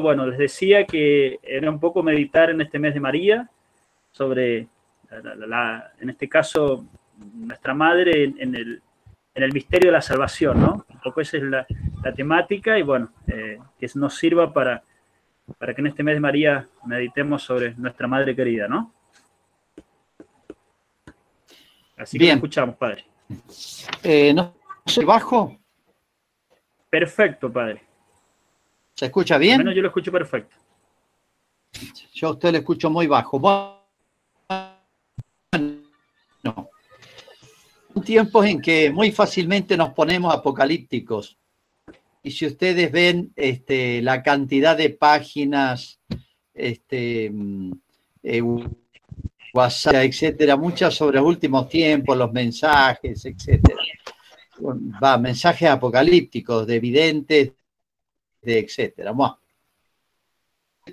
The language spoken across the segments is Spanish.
bueno, les decía que era un poco meditar en este mes de María sobre, en este caso, nuestra madre en, el, misterio de la salvación, ¿no? Un poco esa es la, temática y bueno, eh, que nos sirva para, para que en este mes de María meditemos sobre nuestra madre querida, ¿no? Así que escuchamos, Padre. Eh, ¿No soy bajo? Perfecto, Padre. ¿Se escucha bien? Al menos yo lo escucho perfecto. Yo a usted lo escucho muy bajo. No. Tiempos en que muy fácilmente nos ponemos apocalípticos. Y si ustedes ven este, la cantidad de páginas, este, mm, eh, WhatsApp, etcétera, muchas sobre los últimos tiempos, los mensajes, etcétera. Va, mensajes apocalípticos, de evidentes, de etcétera.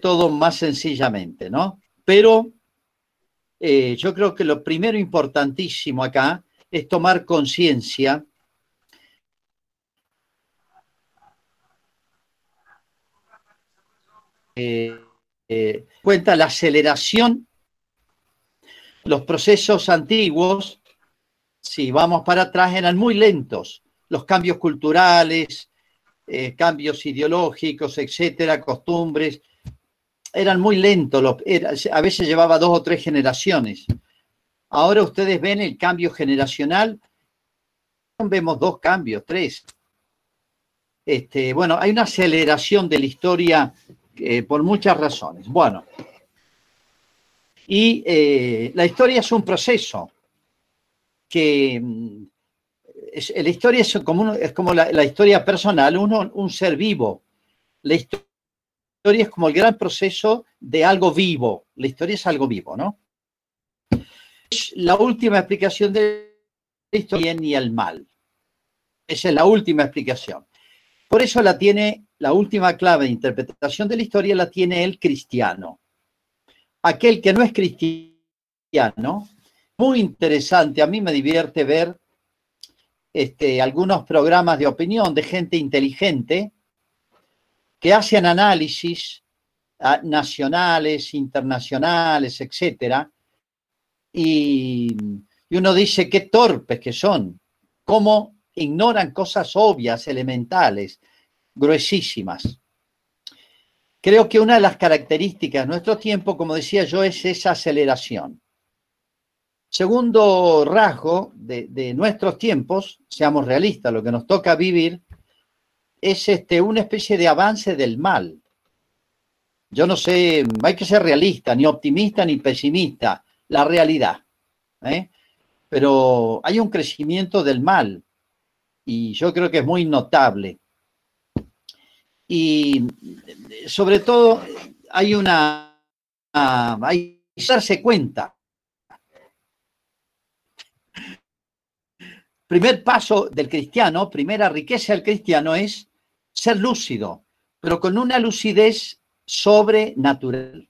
Todo más sencillamente, ¿no? Pero eh, yo creo que lo primero importantísimo acá es tomar conciencia eh, cuenta la aceleración los procesos antiguos, si vamos para atrás, eran muy lentos. Los cambios culturales, eh, cambios ideológicos, etcétera, costumbres, eran muy lentos. a veces llevaba dos o tres generaciones. Ahora ustedes ven el cambio generacional, vemos dos cambios, tres. Este, bueno, hay una aceleración de la historia eh, por muchas razones. Bueno, y eh, la historia es un proceso que mm, la historia es como, es como la, historia personal, uno, un ser vivo. La historia es como el gran proceso de algo vivo. La historia es algo vivo, ¿no? Es la última explicación de la historia y el mal. Esa es la última explicación. Por eso la tiene, la última clave de interpretación de la historia la tiene el cristiano aquel que no es cristiano, muy interesante, a mí me divierte ver este, algunos programas de opinión de gente inteligente que hacen análisis ah, nacionales, internacionales, etcétera, y, y uno dice qué torpes que son, cómo ignoran cosas obvias, elementales, gruesísimas. Creo que una de las características de nuestro tiempo, como decía yo, es esa aceleración. Segundo rasgo de, nuestros tiempos, seamos realistas, lo que nos toca vivir, es este, una especie de avance del mal. Yo no sé, hay que ser realista, ni optimista ni pesimista, la realidad. ¿eh? Pero hay un crecimiento del mal y yo creo que es muy notable. Y sobre todo hay una, hay que darse cuenta. Primer paso del cristiano, primera riqueza del cristiano es ser lúcido, pero con una lucidez sobrenatural.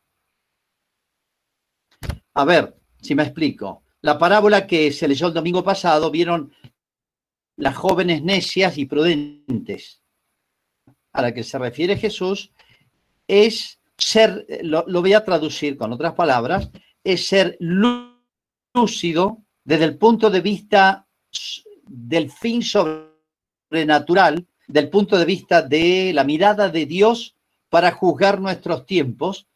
A ver, si me explico. La parábola que se leyó el domingo pasado vieron las jóvenes necias y prudentes a la que se refiere Jesús es ser, lo, voy a traducir con otras palabras, es ser lúcido desde el punto de vista del fin sobrenatural, del punto de vista de la mirada de Dios para juzgar nuestros tiempos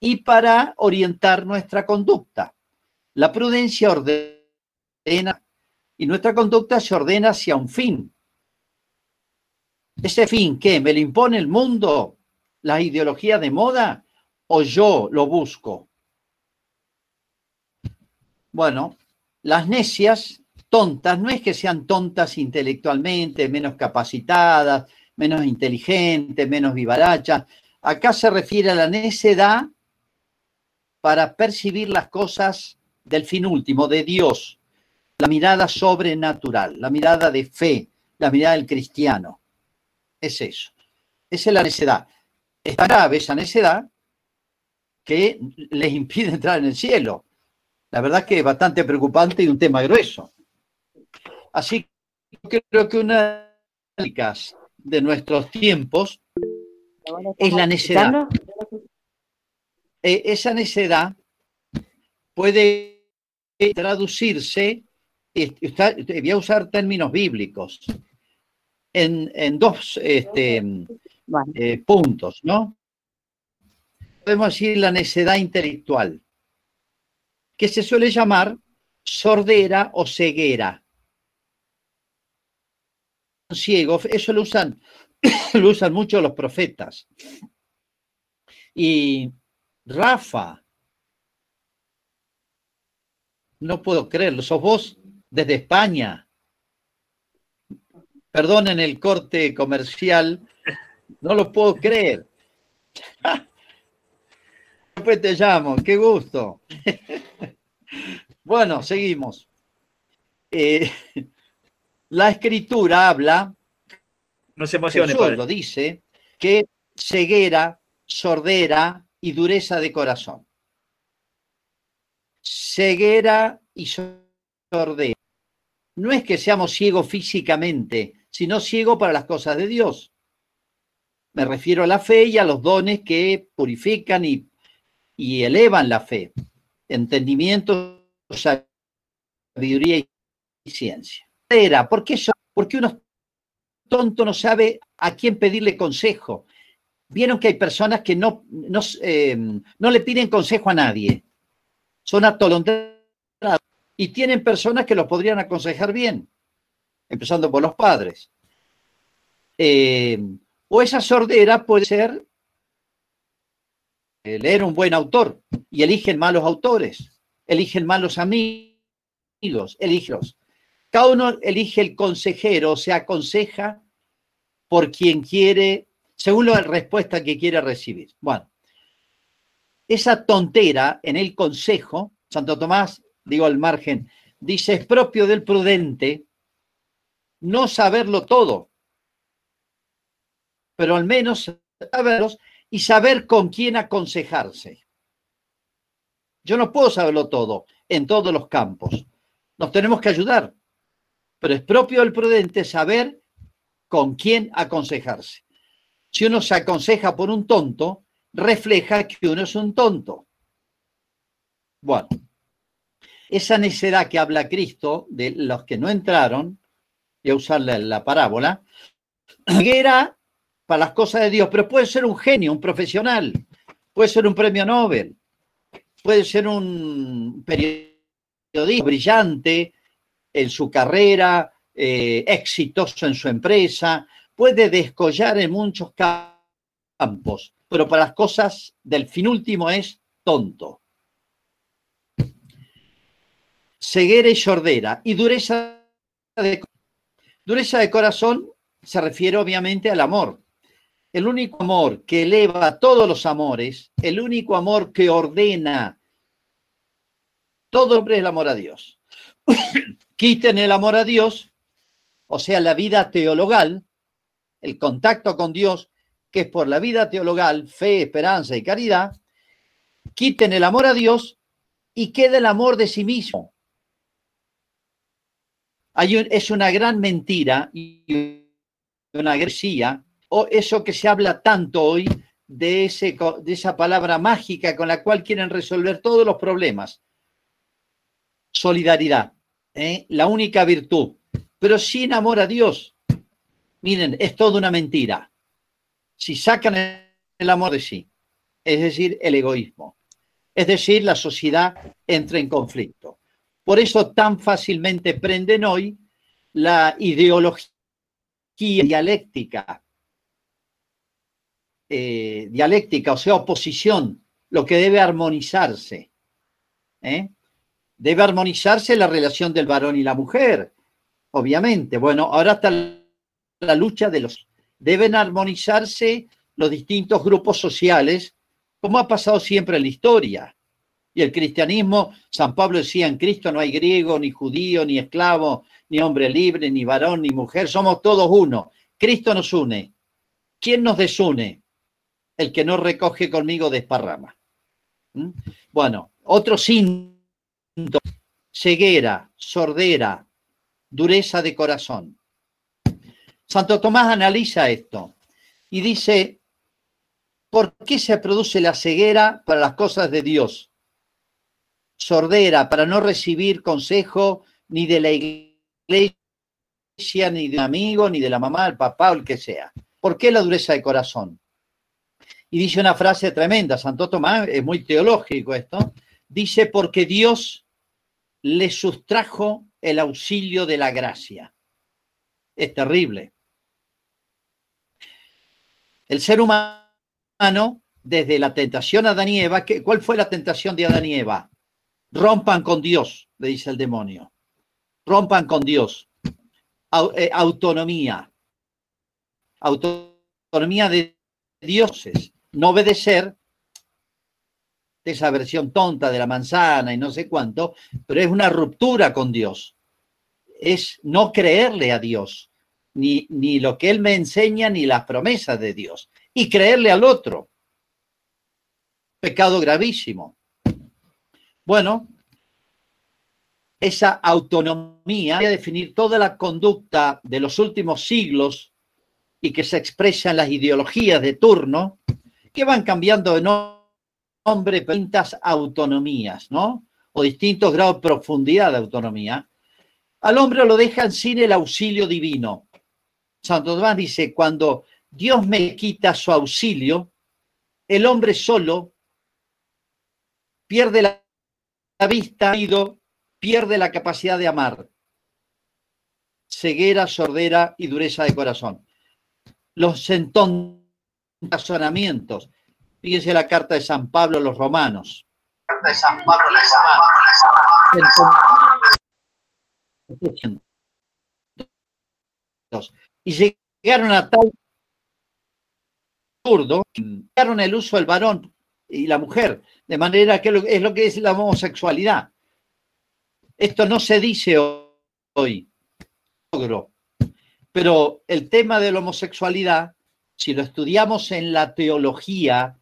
y para orientar nuestra conducta. La prudencia ordena y nuestra conducta se ordena hacia un fin, ¿Ese fin qué? ¿Me lo impone el mundo? ¿La ideología de moda? ¿O yo lo busco? Bueno, las necias, tontas, no es que sean tontas intelectualmente, menos capacitadas, menos inteligentes, menos vivarachas. Acá se refiere a la necedad para percibir las cosas del fin último, de Dios, la mirada sobrenatural, la mirada de fe, la mirada del cristiano es eso. Esa es la necedad. Es tan grave esa necedad que les impide entrar en el cielo. La verdad que es bastante preocupante y un tema grueso. Así que creo que una de las de nuestros tiempos es la necedad. Eh, esa necedad puede traducirse, voy a usar términos bíblicos, en, dos este, eh, puntos, ¿no? Podemos decir la necedad intelectual, que se suele llamar sordera o ceguera. Ciego, eso lo usan, lo usan mucho los profetas. Y Rafa, no puedo creerlo, sos vos desde España. Perdonen el corte comercial, no lo puedo creer. Después te llamo, qué gusto. Bueno, seguimos. Eh, la escritura habla, no se emocione, lo dice, que ceguera, sordera y dureza de corazón. Ceguera y sordera. No es que seamos ciegos físicamente, sino ciegos para las cosas de Dios. Me refiero a la fe y a los dones que purifican y, y elevan la fe. Entendimiento, sabiduría y ciencia. ¿Por qué, Porque uno tonto no sabe a quién pedirle consejo. Vieron que hay personas que no, no, eh, no le piden consejo a nadie. Son atolondrados y tienen personas que los podrían aconsejar bien, empezando por los padres. Eh, o esa sordera puede ser eh, leer un buen autor y eligen malos autores, eligen malos amigos, eligen cada uno elige el consejero, se aconseja por quien quiere, según la respuesta que quiere recibir. Bueno, esa tontera en el consejo, Santo Tomás, digo al margen, dice, es propio del prudente no saberlo todo, pero al menos saberlos y saber con quién aconsejarse. Yo no puedo saberlo todo en todos los campos. Nos tenemos que ayudar pero es propio del prudente saber con quién aconsejarse. Si uno se aconseja por un tonto, refleja que uno es un tonto. Bueno, esa necedad que habla Cristo de los que no entraron, y a usar la, parábola, era para las cosas de Dios, pero puede ser un genio, un profesional, puede ser un premio Nobel, puede ser un periodista brillante, en su carrera, eh, exitoso en su empresa, puede descollar en muchos campos, pero para las cosas del fin último es tonto. Ceguera y sordera y dureza de, dureza de corazón se refiere obviamente al amor. El único amor que eleva todos los amores, el único amor que ordena todo hombre es el amor a Dios. quiten el amor a Dios, o sea, la vida teologal, el contacto con Dios, que es por la vida teologal, fe, esperanza y caridad, quiten el amor a Dios y quede el amor de sí mismo. Hay es una gran mentira y una agresía, o eso que se habla tanto hoy de, ese, de esa palabra mágica con la cual quieren resolver todos los problemas. Solidaridad. ¿eh? la única virtud, pero sin amor a Dios. Miren, es toda una mentira. Si sacan el amor de sí, es decir, el egoísmo, es decir, la sociedad entra en conflicto. Por eso tan fácilmente prenden hoy la ideología dialéctica, eh, dialéctica, o sea, oposición, lo que debe armonizarse. ¿eh? Debe armonizarse la relación del varón y la mujer, obviamente. Bueno, ahora está la lucha de los... Deben armonizarse los distintos grupos sociales, como ha pasado siempre en la historia. Y el cristianismo, San Pablo decía, en Cristo no hay griego, ni judío, ni esclavo, ni hombre libre, ni varón, ni mujer, somos todos uno. Cristo nos une. ¿Quién nos desune? El que no recoge conmigo desparrama. ¿Mm? Bueno, otro síntoma ceguera, sordera, dureza de corazón. Santo Tomás analiza esto y dice, ¿Por qué se produce la ceguera para las cosas de Dios? Sordera para no recibir consejo ni de la iglesia, ni de un amigo, ni de la mamá, el papá o el que sea. ¿Por qué la dureza de corazón? Y dice una frase tremenda, Santo Tomás, es muy teológico esto, dice, porque Dios le sustrajo el auxilio de la gracia. Es terrible. El ser humano, desde la tentación a Adán y Eva, ¿cuál fue la tentación de Adán y Eva? Rompan con Dios, le dice el demonio. Rompan con Dios. Eh, autonomía. Autonomía de dioses. No obedecer esa versión tonta de la manzana y no sé cuánto, pero es una ruptura con Dios. Es no creerle a Dios, ni, ni lo que Él me enseña, ni las promesas de Dios, y creerle al otro. Pecado gravísimo. Bueno, esa autonomía a definir toda la conducta de los últimos siglos y que se expresa en las ideologías de turno, que van cambiando de nombre, distintas autonomías, ¿no? O distintos grados de profundidad de autonomía, al hombre lo dejan sin el auxilio divino. Santo Tomás dice, cuando Dios me quita su auxilio, el hombre solo pierde la, vista, pierde la capacidad de amar, ceguera, sordera y dureza de corazón. Los entonces Fíjense la carta de San Pablo a los romanos. Carta de San Pablo a los romanos. Y llegaron a tal absurdo, llegaron el uso del varón y la mujer, de manera que es lo que es la homosexualidad. Esto no se dice hoy, pero el tema de la homosexualidad, si lo estudiamos en la teología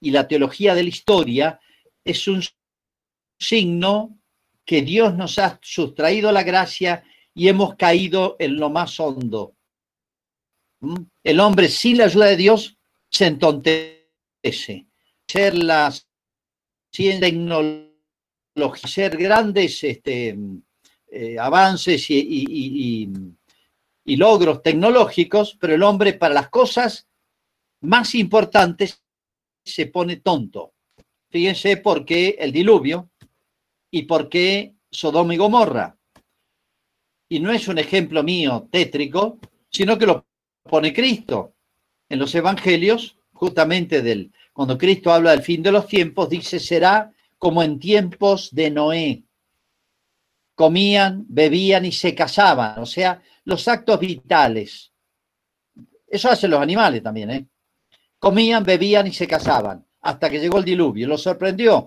y la teología de la historia, es un signo que Dios nos ha sustraído la gracia y hemos caído en lo más hondo. ¿Mm? El hombre sin la ayuda de Dios se entontece. Ser ciencia tecnología, ser grandes este, eh, avances y, y logros tecnológicos, pero el hombre para las cosas más importantes se pone tonto. Fíjense por qué el diluvio y por qué Sodoma y Gomorra. Y no es un ejemplo mío tétrico, sino que lo pone Cristo. En los evangelios, justamente del, cuando Cristo habla del fin de los tiempos, dice, será como en tiempos de Noé. Comían, bebían y se casaban, o sea, los actos vitales. Eso hacen los animales también, ¿eh? Comían, bebían y se casaban, hasta que llegó el diluvio. Lo sorprendió.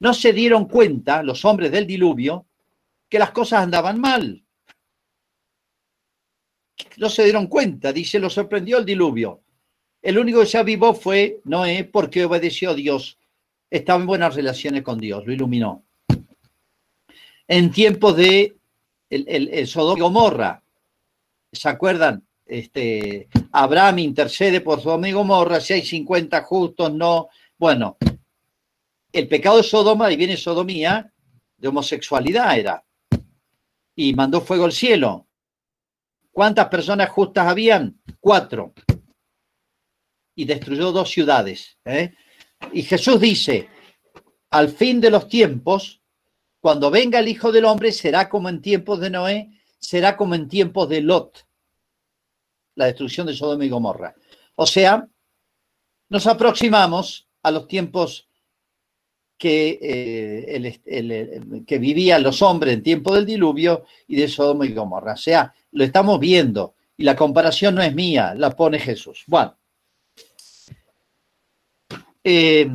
No se dieron cuenta, los hombres del diluvio, que las cosas andaban mal. No se dieron cuenta, dice, lo sorprendió el diluvio. El único que se avivó fue Noé porque obedeció a Dios. Estaba en buenas relaciones con Dios, lo iluminó. En tiempos de el, el, Sodoma y Gomorra, ¿se acuerdan? Este, Abraham intercede por Sodoma y Gomorra, si hay 50 justos, no. Bueno, el pecado de Sodoma, y viene sodomía, de homosexualidad era. Y mandó fuego al cielo. ¿Cuántas personas justas habían? Cuatro y destruyó dos ciudades. ¿eh? Y Jesús dice, al fin de los tiempos, cuando venga el Hijo del Hombre, será como en tiempos de Noé, será como en tiempos de Lot, la destrucción de Sodoma y Gomorra. O sea, nos aproximamos a los tiempos que, eh, que vivían los hombres en tiempo del diluvio y de Sodoma y Gomorra. O sea, lo estamos viendo y la comparación no es mía, la pone Jesús. Bueno, eh,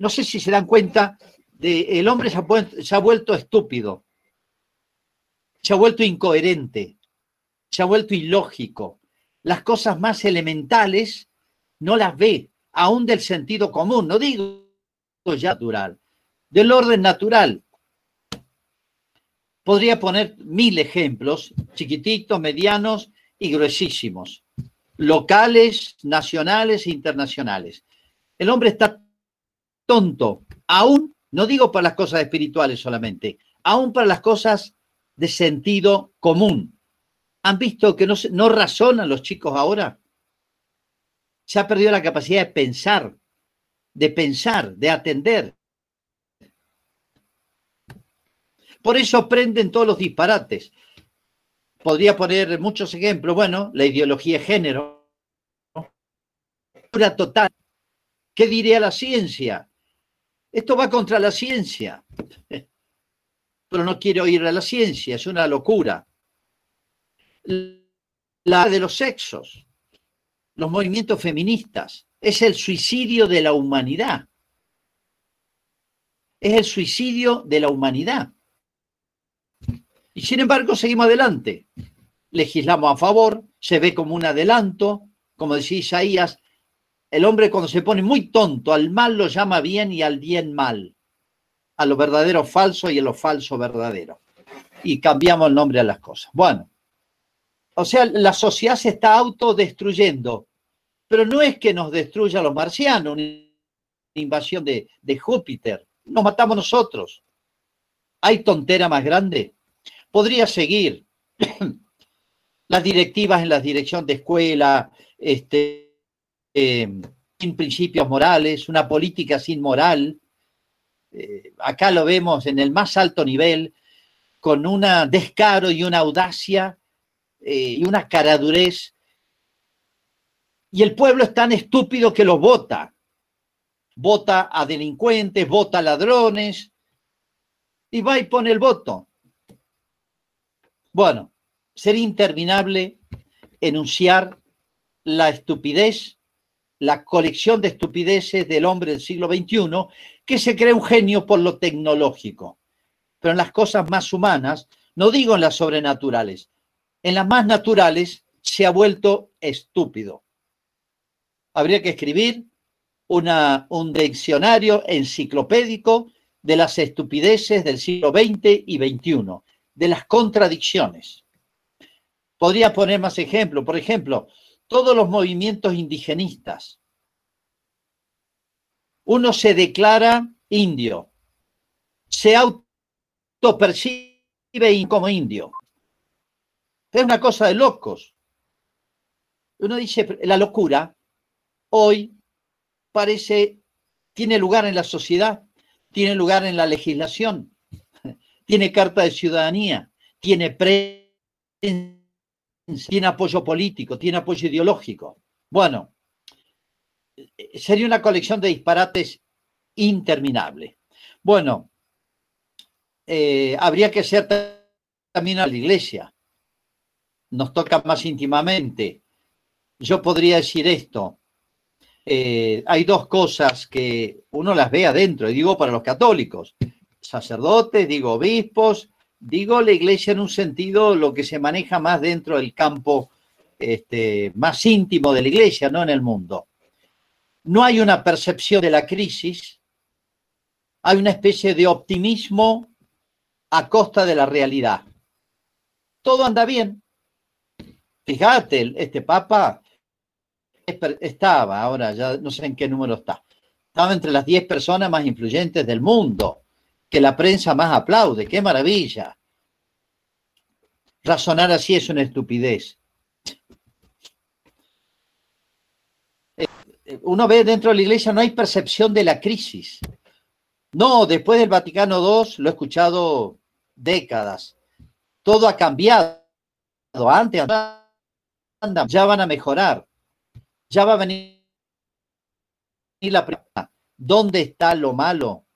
no sé si se dan cuenta, de, el hombre se ha, vuelto estúpido, se ha vuelto incoherente, se ha vuelto ilógico. Las cosas más elementales no las ve, aún del sentido común, no digo ya natural, del orden natural. Podría poner mil ejemplos, chiquititos, medianos y gruesísimos. locales, nacionales e internacionales. El hombre está tonto, aún, no digo para las cosas espirituales solamente, aún para las cosas de sentido común. ¿Han visto que no, no razonan los chicos ahora? Se ha perdido la capacidad de pensar, de pensar, de atender. Por eso aprenden todos los disparates. Podría poner muchos ejemplos. Bueno, la ideología de género. Total. ¿Qué diría la ciencia? Esto va contra la ciencia. Pero no quiero oír a la ciencia, es una locura. La de los sexos, los movimientos feministas, es el suicidio de la humanidad. Es el suicidio de la humanidad. Y sin embargo, seguimos adelante. Legislamos a favor, se ve como un adelanto, como decía Isaías, el hombre cuando se pone muy tonto, al mal lo llama bien y al bien mal, a lo verdadero falso y a lo falso verdadero. Y cambiamos el nombre a las cosas. Bueno, o sea, la sociedad se está autodestruyendo, pero no es que nos destruya los marcianos, una invasión de, de Júpiter, nos matamos nosotros. ¿Hay tontera más grande? Podría seguir. las directivas en la dirección de escuela, este, eh, sin principios morales, una política sin moral. Eh, acá lo vemos en el más alto nivel, con un descaro y una audacia eh, y una caradurez. Y el pueblo es tan estúpido que lo vota. Vota a delincuentes, vota a ladrones, y va y pone el voto. Bueno, sería interminable enunciar la estupidez, la colección de estupideces del hombre del siglo XXI, que se cree un genio por lo tecnológico. Pero en las cosas más humanas, no digo en las sobrenaturales, en las más naturales se ha vuelto estúpido. Habría que escribir un diccionario enciclopédico de las estupideces del siglo XX y XXI de las contradicciones. Podría poner más ejemplos. Por ejemplo, todos los movimientos indigenistas. Uno se declara indio, se autopercibe como indio. Es una cosa de locos. Uno dice, la locura hoy parece, tiene lugar en la sociedad, tiene lugar en la legislación, tiene carta de ciudadanía, tiene prensa, tiene apoyo político, tiene apoyo ideológico. Bueno, sería una colección de disparates interminable. Bueno, eh, habría que ser también a la iglesia. Nos toca más íntimamente. Yo podría decir esto. Eh, hay dos cosas que uno las ve adentro, y digo para los católicos sacerdotes, digo obispos, digo la iglesia en un sentido lo que se maneja más dentro del campo este, más íntimo de la iglesia, no en el mundo. No hay una percepción de la crisis, hay una especie de optimismo a costa de la realidad. Todo anda bien. Fíjate, este papa estaba, ahora ya no sé en qué número está, estaba entre las 10 personas más influyentes del mundo que la prensa más aplaude. ¡Qué maravilla! Razonar así es una estupidez. Eh, uno ve dentro de la iglesia no hay percepción de la crisis. No, después del Vaticano II lo he escuchado décadas. Todo ha cambiado. Antes ya van a mejorar. Ya va a venir la pregunta. ¿Dónde está lo malo?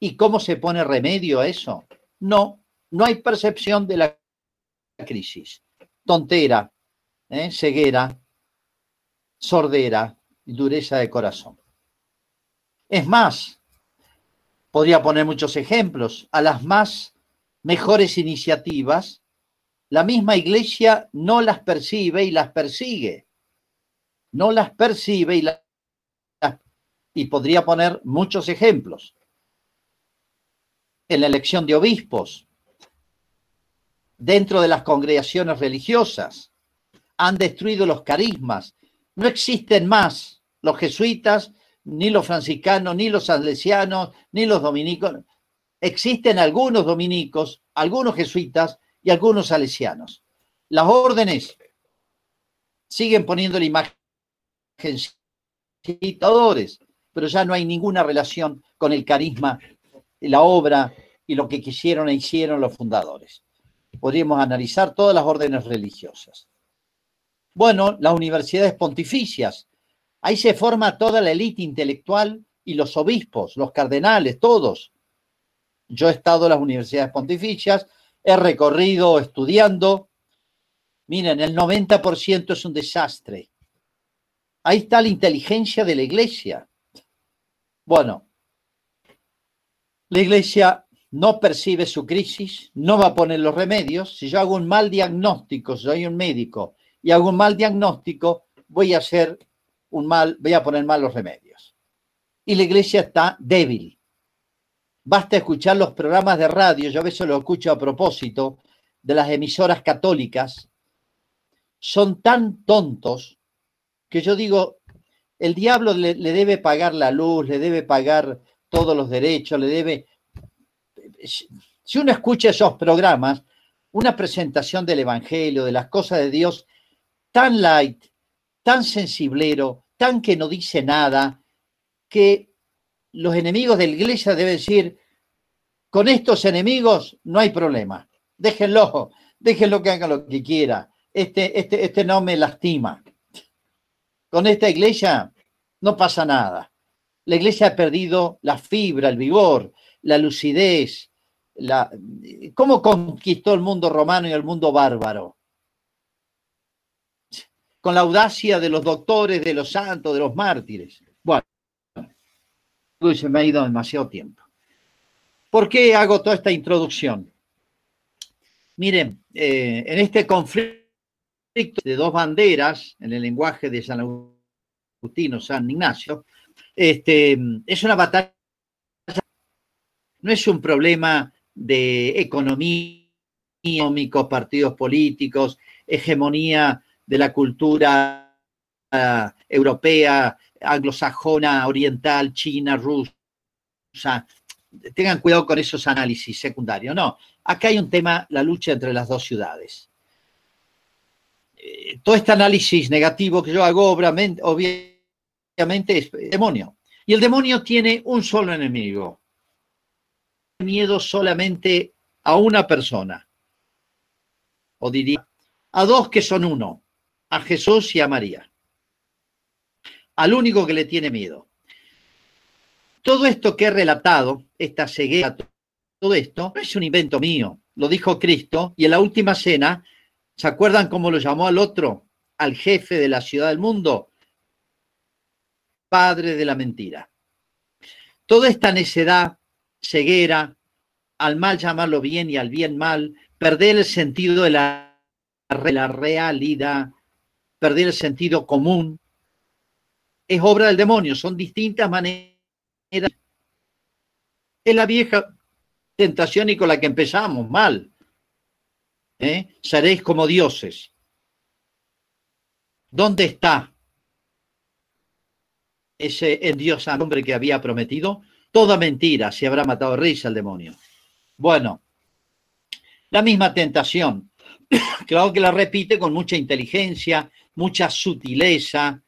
¿Y cómo se pone remedio a eso? No, no hay percepción de la crisis. Tontera, ¿eh? ceguera, sordera dureza de corazón. Es más, podría poner muchos ejemplos, a las más mejores iniciativas, la misma iglesia no las percibe y las persigue. No las percibe y las... Y podría poner muchos ejemplos en la elección de obispos, dentro de las congregaciones religiosas. han destruido los carismas. No existen más los jesuitas, ni los franciscanos, ni los salesianos, ni los dominicos. Existen algunos dominicos, algunos jesuitas y algunos salesianos. Las órdenes siguen poniendo la imagen pero ya no hay ninguna relación con el carisma, la obra y lo que quisieron e hicieron los fundadores. Podríamos analizar todas las órdenes religiosas. Bueno, las universidades pontificias. Ahí se forma toda la élite intelectual y los obispos, los cardenales, todos. Yo he estado en las universidades pontificias, he recorrido estudiando. Miren, el 90% es un desastre. Ahí está la inteligencia de la iglesia. Bueno, la iglesia no percibe su crisis, no va a poner los remedios. Si yo hago un mal diagnóstico, soy un médico y hago un mal diagnóstico, voy a hacer un mal, voy a poner mal los remedios. Y la iglesia está débil. Basta escuchar los programas de radio, yo a veces lo escucho a propósito de las emisoras católicas. Son tan tontos que yo digo, el diablo le, le debe pagar la luz, le debe pagar todos los derechos, le debe si uno escucha esos programas, una presentación del Evangelio, de las cosas de Dios, tan light, tan sensiblero, tan que no dice nada, que los enemigos de la iglesia deben decir, con estos enemigos no hay problema, déjenlo, déjenlo que haga lo que quiera, este, este, este no me lastima. Con esta iglesia no pasa nada. La iglesia ha perdido la fibra, el vigor, la lucidez, la, cómo conquistó el mundo romano y el mundo bárbaro. Con la audacia de los doctores, de los santos, de los mártires. Se me ha ido demasiado tiempo. ¿Por qué hago toda esta introducción? Miren, eh, en este conflicto de dos banderas, en el lenguaje de San Agustino, San Ignacio, este, es una batalla no es un problema de economía, partidos políticos, hegemonía de la cultura ah, europea, anglosajona, oriental, china, rusa. Tengan cuidado con esos análisis secundarios. No, acá hay un tema, la lucha entre las dos ciudades. Eh, todo este análisis negativo que yo hago, obviamente, es demonio. Y el demonio tiene un solo enemigo, miedo solamente a una persona, o diría a dos que son uno, a Jesús y a María, al único que le tiene miedo. Todo esto que he relatado, esta ceguera, todo esto, no es un invento mío, lo dijo Cristo, y en la última cena, ¿se acuerdan cómo lo llamó al otro, al jefe de la ciudad del mundo? Padre de la mentira. Toda esta necedad ceguera, al mal llamarlo bien y al bien mal, perder el sentido de la, la realidad, perder el sentido común, es obra del demonio, son distintas maneras. Es la vieja tentación y con la que empezamos, mal. ¿Eh? Seréis como dioses. ¿Dónde está ese en Dios hombre que había prometido? Toda mentira, se habrá matado risa el demonio. Bueno, la misma tentación. Claro que la repite con mucha inteligencia, mucha sutileza,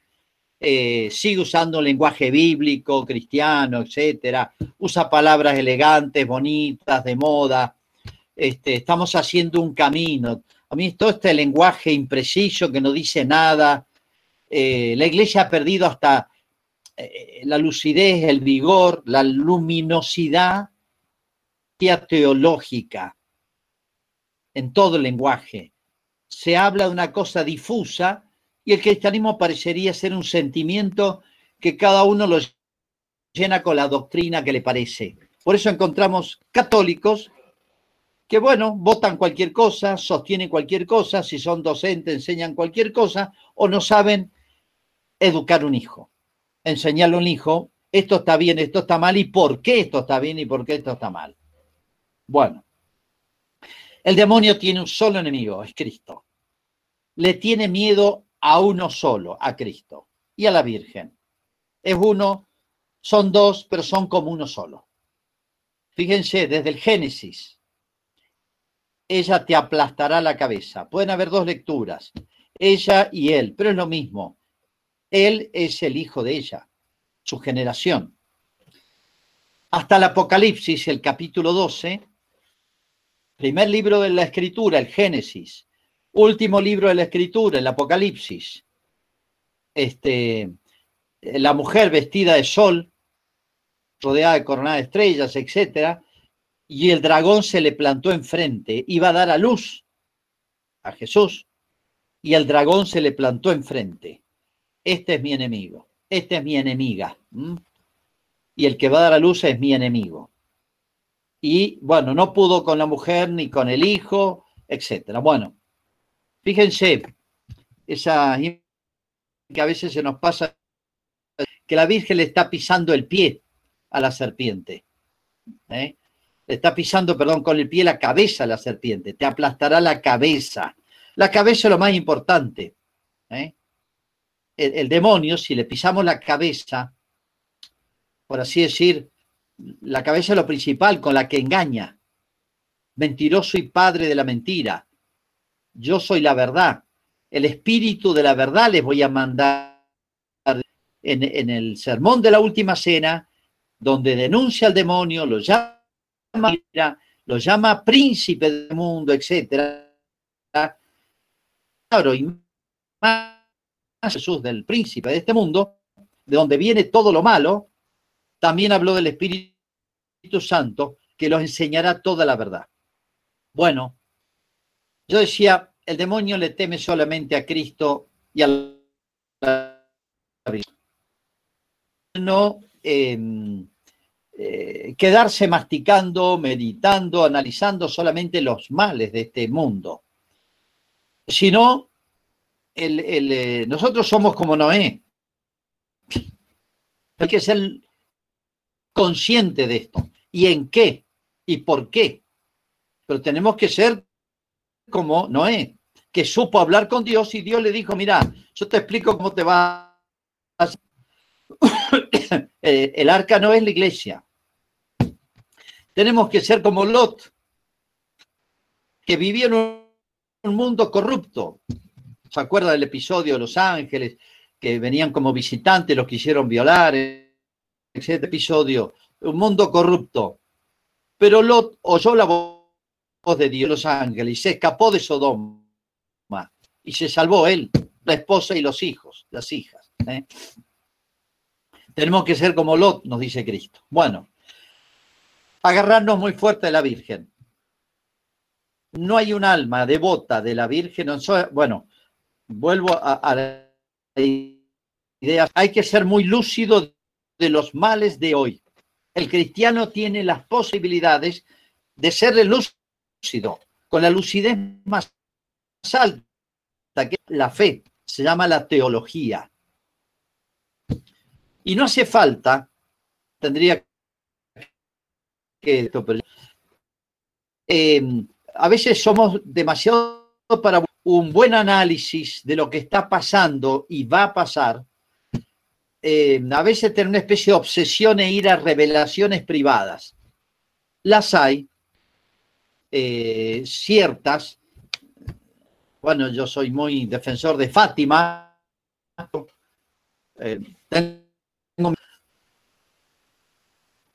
eh, sigue usando lenguaje bíblico, cristiano, etcétera, usa palabras elegantes, bonitas, de moda. Este, estamos haciendo un camino. A mí todo este lenguaje impreciso que no dice nada. Eh, la iglesia ha perdido hasta eh, la lucidez, el vigor, la luminosidad teológica en todo el lenguaje. Se habla de una cosa difusa y el cristianismo parecería ser un sentimiento que cada uno lo llena con la doctrina que le parece. Por eso encontramos católicos que, bueno, votan cualquier cosa, sostienen cualquier cosa, si son docentes enseñan cualquier cosa, o no saben educar un hijo, enseñarle a un hijo, esto está bien, esto está mal, y por qué esto está bien y por qué esto está mal. Bueno, el demonio tiene un solo enemigo, es Cristo. le tiene miedo a uno solo, a Cristo y a la Virgen. Es uno, son dos, pero son como uno solo. Fíjense, desde el Génesis, ella te aplastará la cabeza. Pueden haber dos lecturas, ella y él, pero es lo mismo. Él es el hijo de ella, su generación. Hasta el Apocalipsis, el capítulo 12, primer libro de la escritura, el Génesis, último libro de la escritura, el Apocalipsis. Este, la mujer vestida de sol, rodeada de coronada de estrellas, etcétera, y el dragón se le plantó enfrente, iba a dar a luz a Jesús, y el dragón se le plantó enfrente. Este es mi enemigo, esta es mi enemiga, y el que va a dar a luz es mi enemigo. Y bueno, no pudo con la mujer ni con el hijo, etcétera. Bueno, fíjense, esa que a veces se nos pasa que la Virgen le está pisando el pie a la serpiente. ¿eh? Le está pisando, perdón, con el pie la cabeza a la serpiente. Te aplastará la cabeza. La cabeza es lo más importante. ¿eh? El, demonio, si le pisamos la cabeza, por así decir, la cabeza es lo principal con la que engaña. Mentiroso y padre de la mentira. Yo soy la verdad. El espíritu de la verdad les voy a mandar en, el sermón de la última cena, donde denuncia al demonio, lo llama, lo llama príncipe del mundo, etc. Y más Jesús del príncipe de este mundo, de donde viene todo lo malo, también habló del Espíritu Santo, que los enseñará toda la verdad. Bueno, yo decía, el demonio le teme solamente a Cristo y a la no em, eh, quedarse masticando, meditando, analizando solamente los males de este mundo, sino eh, nosotros somos como Noé. Hay que ser consciente de esto. ¿Y en qué? ¿Y por qué? Pero tenemos que ser como Noé, que supo hablar con Dios y Dios le dijo, mira, yo te explico cómo te va a Eh, el arca no es la iglesia. Tenemos que ser como Lot, que vivía en un mundo corrupto. ¿Se acuerda del episodio de Los Ángeles? Que venían como visitantes, los quisieron violar, ese episodio, un mundo corrupto. Pero Lot oyó la voz de Dios, Los Ángeles, y se escapó de Sodoma. Y se salvó él, la esposa y los hijos, las hijas. ¿eh? Tenemos que ser como Lot, nos dice Cristo. Bueno, agarrarnos muy fuerte de la Virgen. No hay un alma devota de la Virgen. Bueno, vuelvo a, la idea. Hay que ser muy lúcido de los males de hoy. El cristiano tiene las posibilidades de ser con la lucidez más alta que la fe, se llama la teología. Y no hace falta, tendría que... Eh, a veces somos demasiado para un buen análisis de lo que está pasando y va a pasar. Eh, a veces tener una especie de obsesión e ir a revelaciones privadas. Las hay, eh, ciertas. Bueno, yo soy muy defensor de Fátima. tengo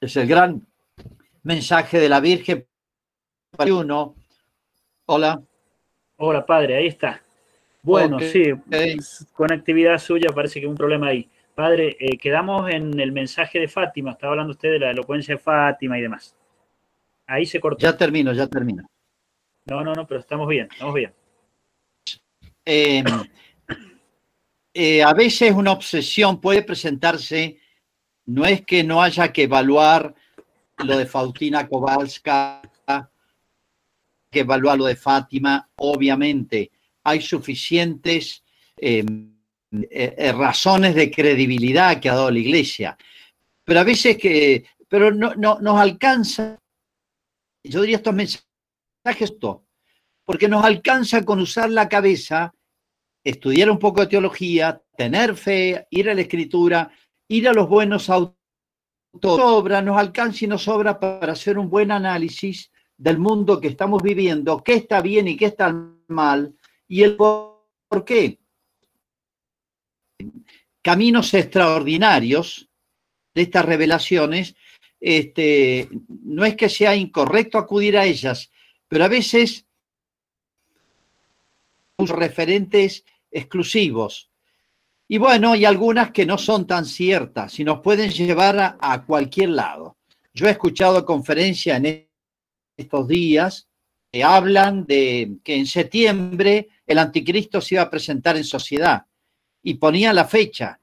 es el gran mensaje de la Virgen para uno. Hola. Hola, padre, ahí está. Bueno, sí, con actividad suya parece que hay un problema ahí. Padre, eh, quedamos en el mensaje de Fátima, estaba hablando usted de la elocuencia de Fátima y demás. Ahí se cortó. Ya termino, ya termino. No, no, no, pero estamos bien, estamos bien. Em, eh, a veces una obsesión puede presentarse no es que no haya que evaluar lo de Faustina Kowalska, que evaluar lo de Fátima, obviamente hay suficientes em, eh, eh, razones de credibilidad que ha dado la Iglesia, pero a veces que, pero no, no nos alcanza, yo diría estos mensajes, porque nos alcanza con usar la cabeza estudiar un poco de teología, tener fe, ir a la escritura, ir a los buenos autores, sobra, nos alcanza y nos sobra para hacer un buen análisis del mundo que estamos viviendo, qué está bien y qué está mal, y el por qué. Caminos extraordinarios de estas revelaciones, este, no es que sea incorrecto acudir a ellas, pero a veces referentes exclusivos. Y bueno, hay algunas que no son tan ciertas y nos pueden llevar a, cualquier lado. Yo he escuchado conferencias en estos días que hablan de que en septiembre el anticristo se iba a presentar en sociedad y ponían la fecha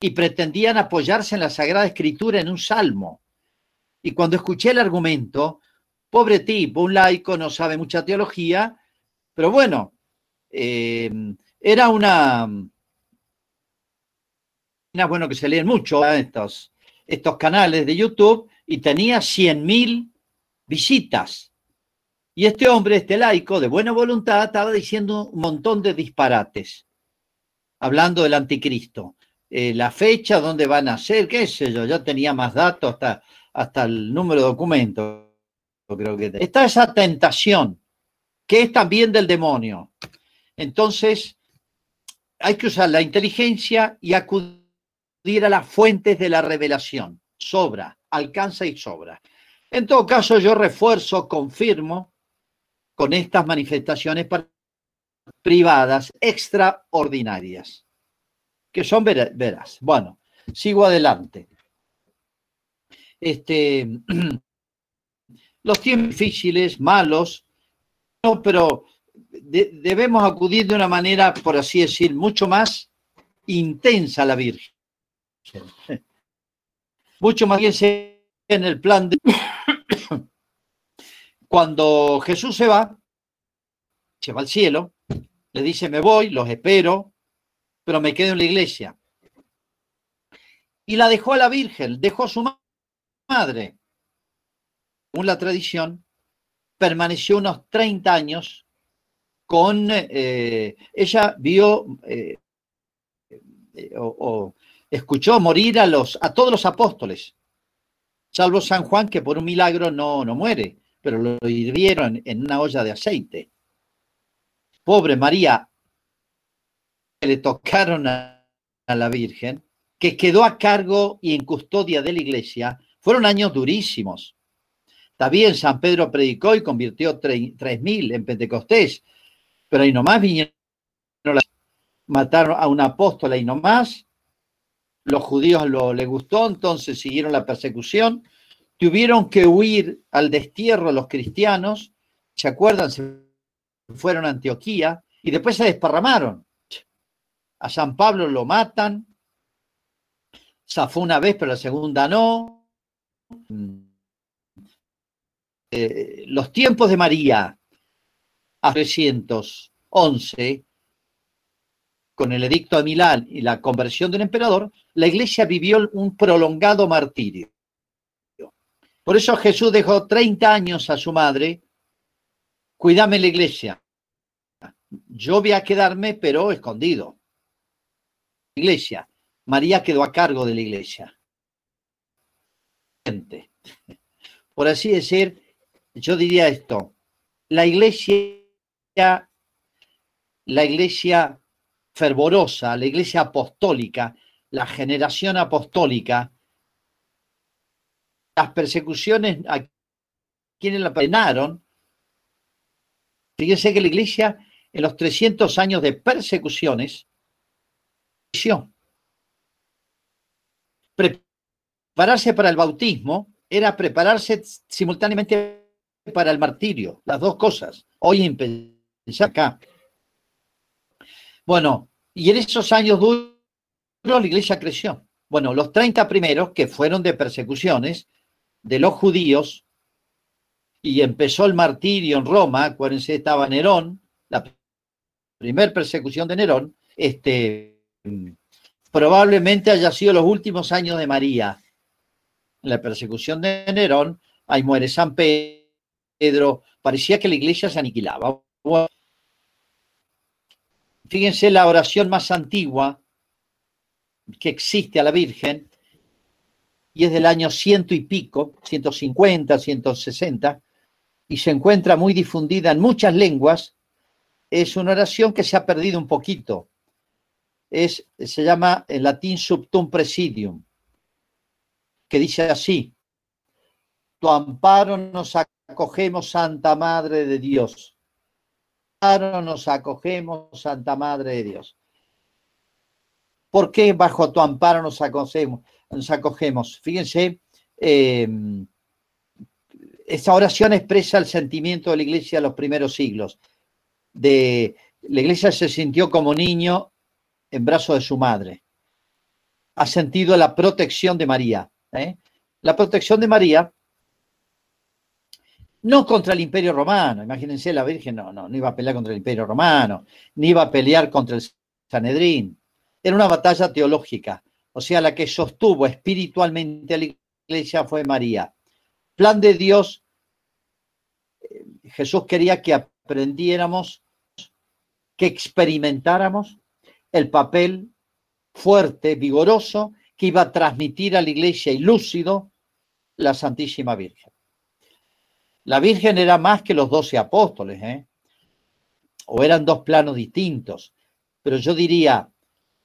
y pretendían apoyarse en la Sagrada Escritura en un salmo. Y cuando escuché el argumento, pobre tipo, un laico, no sabe mucha teología, pero bueno, eh, era una... Bueno que se leen mucho ¿eh? estos, estos canales de YouTube y tenía 100.000 visitas. Y este hombre, este laico de buena voluntad, estaba diciendo un montón de disparates, hablando del anticristo. Eh, la fecha, dónde van a ser, qué sé yo, ya tenía más datos hasta, hasta el número de documentos. Creo que está esa tentación, que es también del demonio. Entonces, hay que usar la inteligencia y acudir a las fuentes de la revelación. Sobra, alcanza y sobra. En todo caso, yo refuerzo, confirmo con estas manifestaciones privadas extraordinarias, que son veras. Bueno, sigo adelante. Este, los tiempos difíciles, malos, no, pero debemos acudir de una manera, por así decir, mucho más intensa a la Virgen. Mucho más bien en el plan de... Cuando Jesús se va, se va al cielo, le dice, me voy, los espero, pero me quedo en la iglesia. Y la dejó a la Virgen, dejó su madre. Según la tradición, permaneció unos 30 años con, eh, ella vio eh, o, escuchó morir a, los, a todos los apóstoles, salvo San Juan, que por un milagro no, no muere, pero lo hirvieron en una olla de aceite. Pobre María, le tocaron a la Virgen, que quedó a cargo y en custodia de la iglesia, fueron años durísimos. También San Pedro predicó y convirtió tres mil en Pentecostés, pero ahí nomás vinieron, mataron a un apóstol ahí nomás, los judíos lo les gustó, entonces siguieron la persecución, tuvieron que huir al destierro los cristianos, ¿se acuerdan? Se fueron a Antioquía y después se desparramaron. A San Pablo lo matan, zafó una vez, pero la segunda no. Eh, los tiempos de María, a 311, con el edicto de Milán y la conversión del emperador, la iglesia vivió un prolongado martirio. Por eso Jesús dejó 30 años a su madre, cuídame la iglesia. Yo voy a quedarme, pero escondido. Iglesia. María quedó a cargo de la iglesia. Por así decir, yo diría esto, la iglesia la iglesia fervorosa, la iglesia apostólica, la generación apostólica, las persecuciones a quienes la penaron. Fíjense que la iglesia en los 300 años de persecuciones, prepararse para el bautismo era prepararse simultáneamente para el martirio, las dos cosas. Hoy acá. Bueno, y en esos años duros la iglesia creció. Bueno, los 30 primeros, que fueron de persecuciones de los judíos, y empezó el martirio en Roma, acuérdense, estaba Nerón, la primer persecución de Nerón, este, probablemente haya sido los últimos años de María. La persecución de Nerón, ahí muere San Pedro, parecía que la iglesia se aniquilaba. Fíjense la oración más antigua que existe a la Virgen, y es del año ciento y pico, 150, 160, y se encuentra muy difundida en muchas lenguas. Es una oración que se ha perdido un poquito. Es, se llama en latín subtum presidium, que dice así, tu amparo nos acogemos, Santa Madre de Dios. Amparo nos acogemos, Santa Madre de Dios. ¿Por qué bajo tu amparo nos acogemos? Nos acogemos? Fíjense, eh, esta oración expresa el sentimiento de la iglesia de los primeros siglos. De, la iglesia se sintió como niño en brazos de su madre. Ha sentido la protección de María. ¿Eh? La protección de María, no contra el imperio romano. Imagínense, la Virgen no, no, no iba a pelear contra el imperio romano, ni iba a pelear contra el Sanedrín, era una batalla teológica, o sea, la que sostuvo espiritualmente a la iglesia fue María. Plan de Dios, eh, Jesús quería que aprendiéramos, que experimentáramos el papel fuerte, vigoroso, que iba a transmitir a la iglesia y lúcido la Santísima Virgen. La Virgen era más que los doce apóstoles, ¿eh? o eran dos planos distintos, pero yo diría,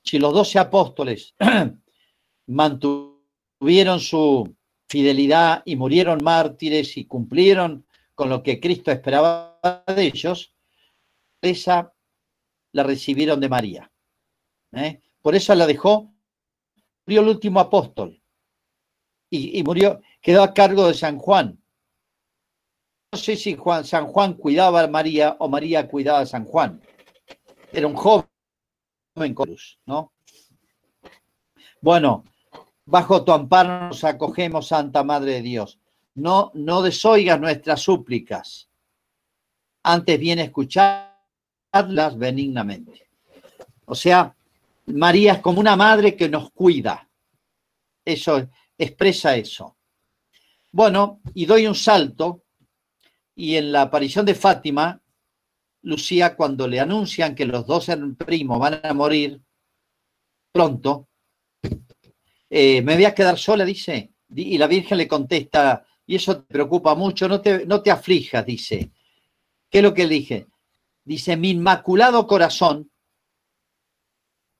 si los doce apóstoles mantuvieron su fidelidad y murieron mártires y cumplieron con lo que Cristo esperaba de ellos, esa la recibieron de María. ¿eh? Por eso la dejó, murió el último apóstol y, murió, quedó a cargo de San Juan. No sé si Juan, San Juan cuidaba a María o María cuidaba a San Juan. Era un joven ¿no? Bueno, bajo tu amparo nos acogemos, Santa Madre de Dios. No, no desoigas nuestras súplicas. Antes bien escucharlas benignamente. O sea, María es como una madre que nos cuida. Eso expresa eso. Bueno, y doy un salto y en la aparición de Fátima Lucía cuando le anuncian que los dos primos van a morir pronto, eh, me voy a quedar sola, dice. Y la Virgen le contesta, y eso te preocupa mucho, no te, no te aflijas, dice. ¿Qué es lo que le dije? Dice, mi inmaculado corazón,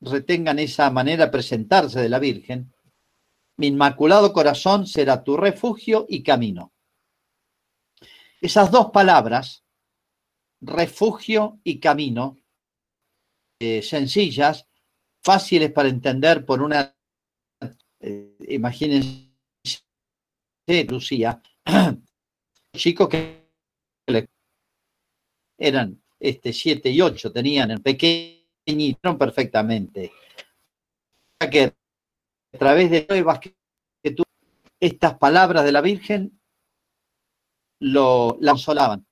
retengan esa manera de presentarse de la Virgen, mi inmaculado corazón será tu refugio y camino. Esas dos palabras refugio y camino, eh, sencillas, fáciles para entender por una, eh, imagínense, Lucía, chicos que eran este, siete y ocho, tenían el pequeñito perfectamente. Que a través de que tú, estas palabras de la Virgen lo la consolaban.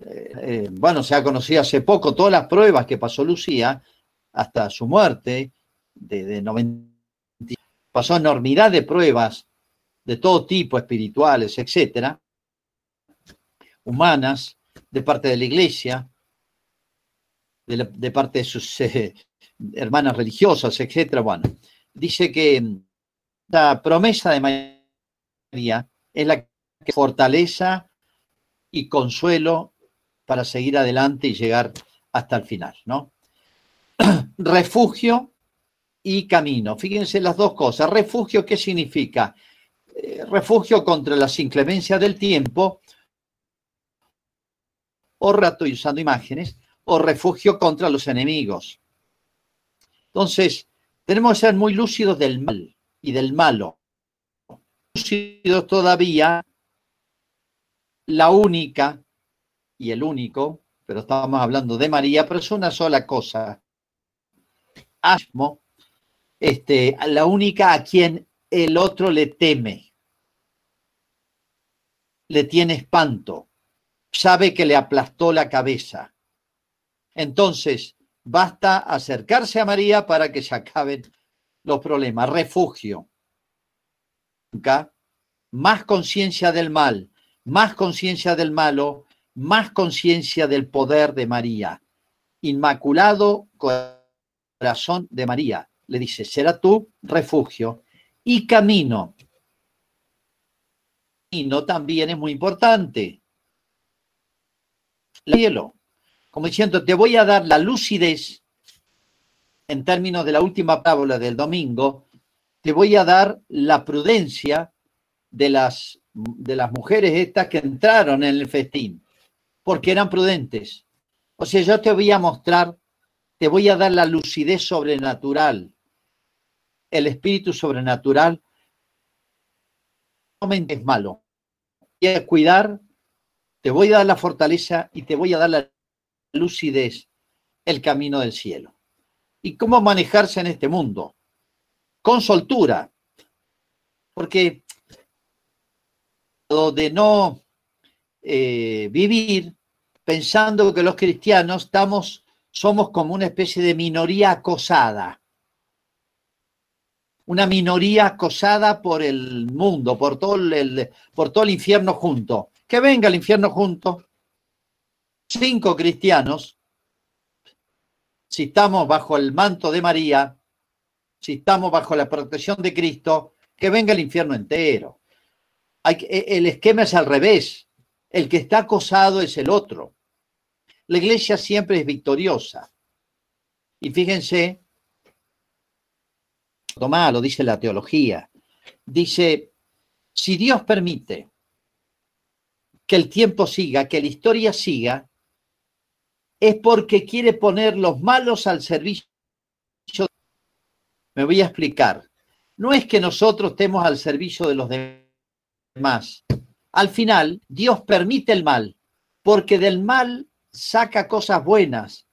Eh, eh, bueno, se ha conocido hace poco todas las pruebas que pasó Lucía hasta su muerte, de, 90, pasó enormidad de pruebas de todo tipo, espirituales, etcétera, humanas, de parte de la iglesia, de, parte de sus eh, hermanas religiosas, etcétera. Bueno, dice que la promesa de María es la que fortaleza y consuelo para seguir adelante y llegar hasta el final, ¿no? Refugio y camino. Fíjense las dos cosas. Refugio, ¿qué significa? Eh, refugio contra las inclemencias del tiempo, o rato y usando imágenes, o refugio contra los enemigos. Entonces, tenemos que ser muy lúcidos del mal y del malo. Lúcidos todavía, la única y el único, pero estábamos hablando de María, pero es una sola cosa. Asmo, este, la única a quien el otro le teme, le tiene espanto, sabe que le aplastó la cabeza. Entonces, basta acercarse a María para que se acaben los problemas. Refugio. Más conciencia del mal, más conciencia del malo, más conciencia del poder de María. Inmaculado corazón de María. Le dice, será tu refugio y camino. Y no también es muy importante. El cielo. Como diciendo, te voy a dar la lucidez en términos de la última parábola del domingo, te voy a dar la prudencia de las, de las mujeres estas que entraron en el festín, porque eran prudentes. O sea, yo te voy a mostrar, te voy a dar la lucidez sobrenatural, el espíritu sobrenatural. No es malo. Voy a cuidar, te voy a dar la fortaleza y te voy a dar la lucidez, el camino del cielo. ¿Y cómo manejarse en este mundo? Con soltura. Porque de no eh, vivir pensando que los cristianos estamos, somos como una especie de minoría acosada. Una minoría acosada por el mundo, por todo el, por todo el infierno junto. Que venga el infierno junto. Cinco cristianos, si estamos bajo el manto de María, si estamos bajo la protección de Cristo, que venga el infierno entero. E, el esquema es al revés. El que está acosado es el otro. La iglesia siempre es victoriosa. Y fíjense, Tomás lo dice la teología, dice, si Dios permite que el tiempo siga, que la historia siga, es porque quiere poner los malos al servicio. Me voy a explicar. No es que nosotros estemos al servicio de los demás. Al final, Dios permite el mal, porque del mal saca cosas buenas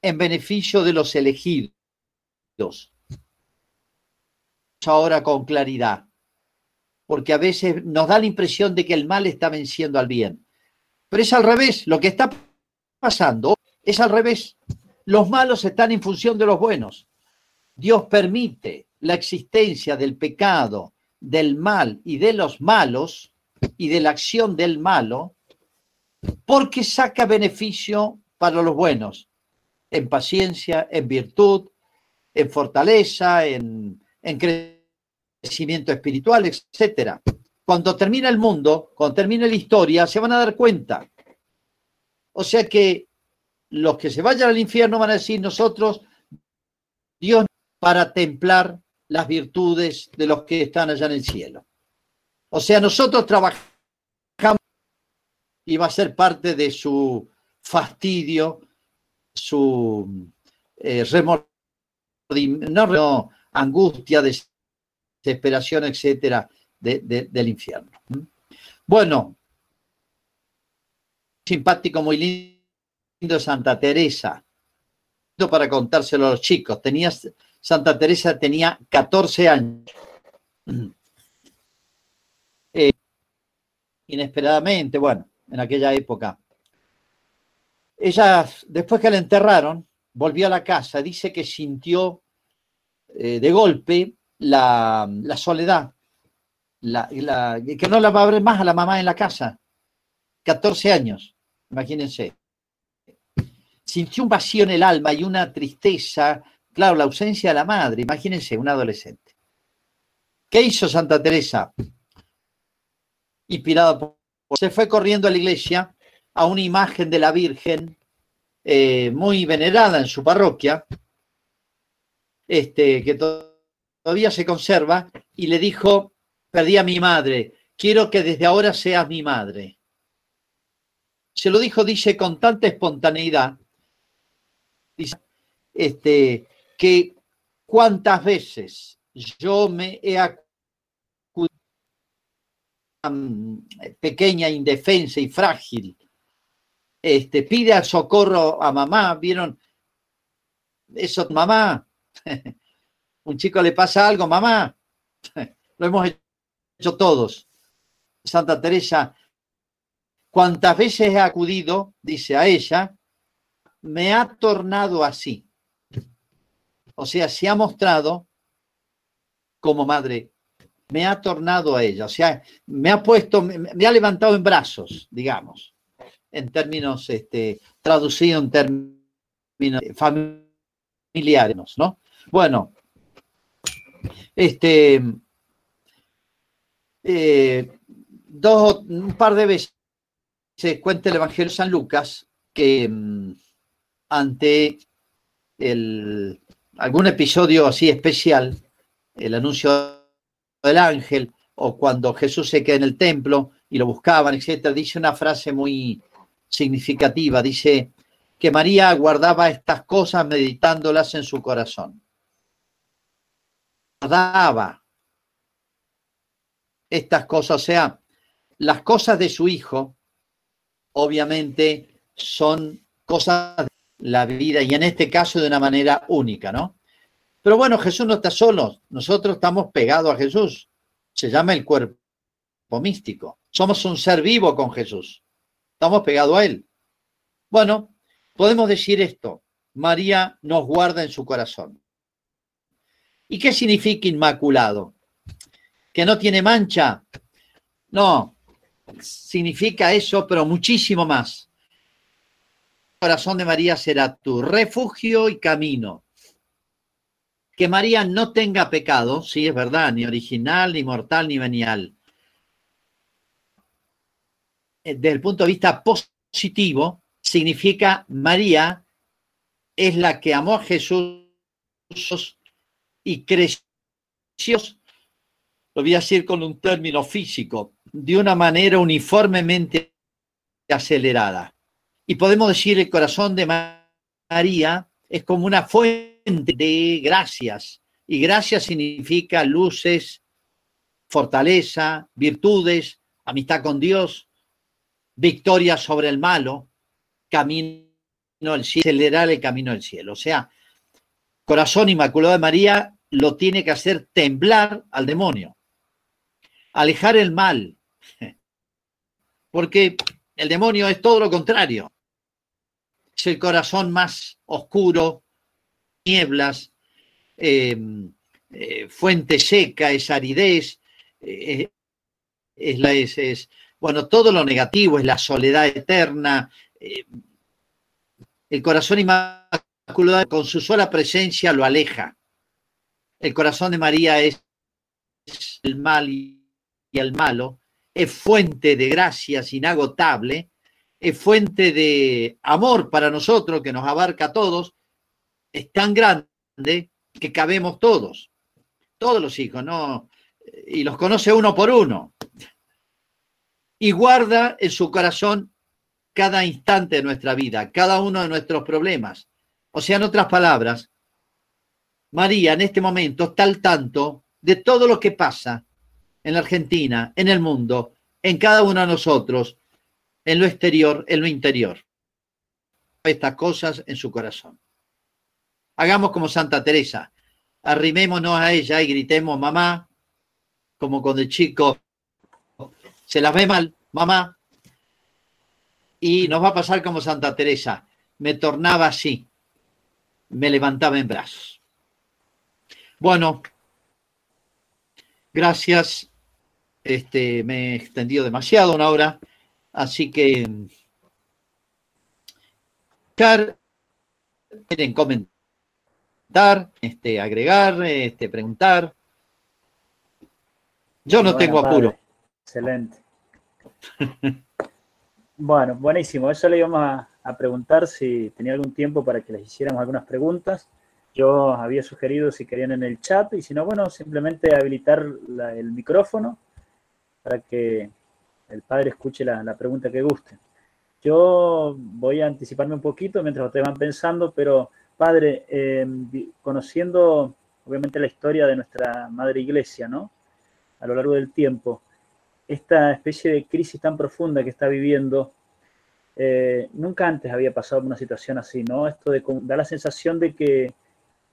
en beneficio de los elegidos. Ahora con claridad, porque a veces nos da la impresión de que el mal está venciendo al bien. Pero es al revés, lo que está pasando es al revés. Los malos están en función de los buenos. Dios permite la existencia del pecado, del mal y de los malos y de la acción del malo porque saca beneficio para los buenos, en paciencia, en virtud, en fortaleza, en, crecimiento espiritual, etc. Cuando termina el mundo, cuando termine la historia, se van a dar cuenta. O sea que los que se vayan al infierno van a decir nosotros, Dios para templar las virtudes de los que están allá en el cielo. O sea, nosotros trabajamos y va a ser parte de su fastidio, su eh, no, angustia, desesperación, etcétera, del infierno. Bueno, simpático, muy lindo Santa Teresa. Para contárselo a los chicos. Tenía, Santa Teresa tenía 14 años. Eh, inesperadamente, bueno, en aquella época. Ella, después que la enterraron, volvió a la casa, dice que sintió eh, de golpe la, soledad, que no la va a ver más a la mamá en la casa. 14 años, imagínense. Sintió un vacío en el alma y una tristeza, claro, la ausencia de la madre, imagínense, un adolescente. ¿Qué hizo Santa Teresa? Inspirada por se fue corriendo a la iglesia a una imagen de la Virgen eh, muy venerada en su parroquia, este, que todavía se conserva, y le dijo, perdí a mi madre, quiero que desde ahora seas mi madre. Se lo dijo, dice, con tanta espontaneidad, dice, este, que cuántas veces yo me he pequeña, indefensa y frágil, este, pide al socorro a mamá, ¿vieron? Eso, mamá, un chico le pasa algo, mamá, lo hemos hecho todos. Santa Teresa, cuantas veces he acudido, dice a ella, me ha tornado así. O sea, se ha mostrado como madre me ha tornado a ella, o sea, me ha puesto, me, ha levantado en brazos, digamos. en términos, este, traducido en términos familiares, ¿no? Bueno, este, eh, dos, un par de veces se cuenta el Evangelio de San Lucas que mm, ante el, algún episodio así especial, el anuncio del ángel, o cuando Jesús se queda en el templo y lo buscaban, etcétera, dice una frase muy significativa, dice que María guardaba estas cosas meditándolas en su corazón. Guardaba estas cosas, o sea, las cosas de su hijo, obviamente, son cosas de la vida y en este caso de una manera única, ¿no? Pero bueno, Jesús no está solo, nosotros estamos pegados a Jesús. Se llama el cuerpo místico. Somos un ser vivo con Jesús. Estamos pegados a Él. Bueno, podemos decir esto. María nos guarda en su corazón. ¿Y qué significa inmaculado? ¿Que no tiene mancha? No, significa eso, pero muchísimo más. El corazón de María será tu refugio y camino que María no tenga pecado, sí es verdad, ni original, ni mortal, ni venial. Desde el punto de vista positivo, significa María es la que amó a Jesús y creció, lo voy a decir con un término físico, de una manera uniformemente acelerada. Y podemos decir el corazón de María es como una fuente de gracias. Y gracias significa luces, fortaleza, virtudes, amistad con Dios, victoria sobre el malo, camino al cielo, acelerar el camino al cielo. O sea, corazón inmaculado de María lo tiene que hacer temblar al demonio, alejar el mal, porque el demonio es todo lo contrario. Es el corazón más oscuro, nieblas, eh, eh, fuente seca, es aridez, eh, es, la, es, bueno, todo lo negativo, es la soledad eterna. el corazón inmaculado con su sola presencia lo aleja. El corazón de María es el mal y el malo, es fuente de gracias inagotable, es fuente de amor para nosotros que nos abarca a todos es tan grande que cabemos todos, todos los hijos, ¿no? Y los conoce uno por uno. Y guarda en su corazón cada instante de nuestra vida, cada uno de nuestros problemas. O sea, en otras palabras, María en este momento está al tanto de todo lo que pasa en la Argentina, en el mundo, en cada uno de nosotros, en lo exterior, en lo interior. Estas cosas en su corazón. Hagamos como Santa Teresa, arrimémonos a ella y gritemos mamá, como cuando el chico se las ve mal, mamá, y nos va a pasar como Santa Teresa, me tornaba así, me levantaba en brazos. Bueno, gracias. Este, me he extendido demasiado una hora, así que Car, en comentar este, agregar, este, preguntar. Yo no tengo apuro. Excelente. bueno, buenísimo. Eso le íbamos a, preguntar si tenía algún tiempo para que les hiciéramos algunas preguntas. Yo había sugerido si querían en el chat y si no, bueno, simplemente habilitar el micrófono para que el padre escuche la, la, pregunta que guste. Yo voy a anticiparme un poquito mientras ustedes van pensando, pero Padre, em, conociendo obviamente la historia de nuestra madre iglesia, ¿no? A lo largo del tiempo, esta especie de crisis tan profunda que está viviendo, eh, nunca antes había pasado una situación así, ¿no? Esto de, da la sensación de que, eh,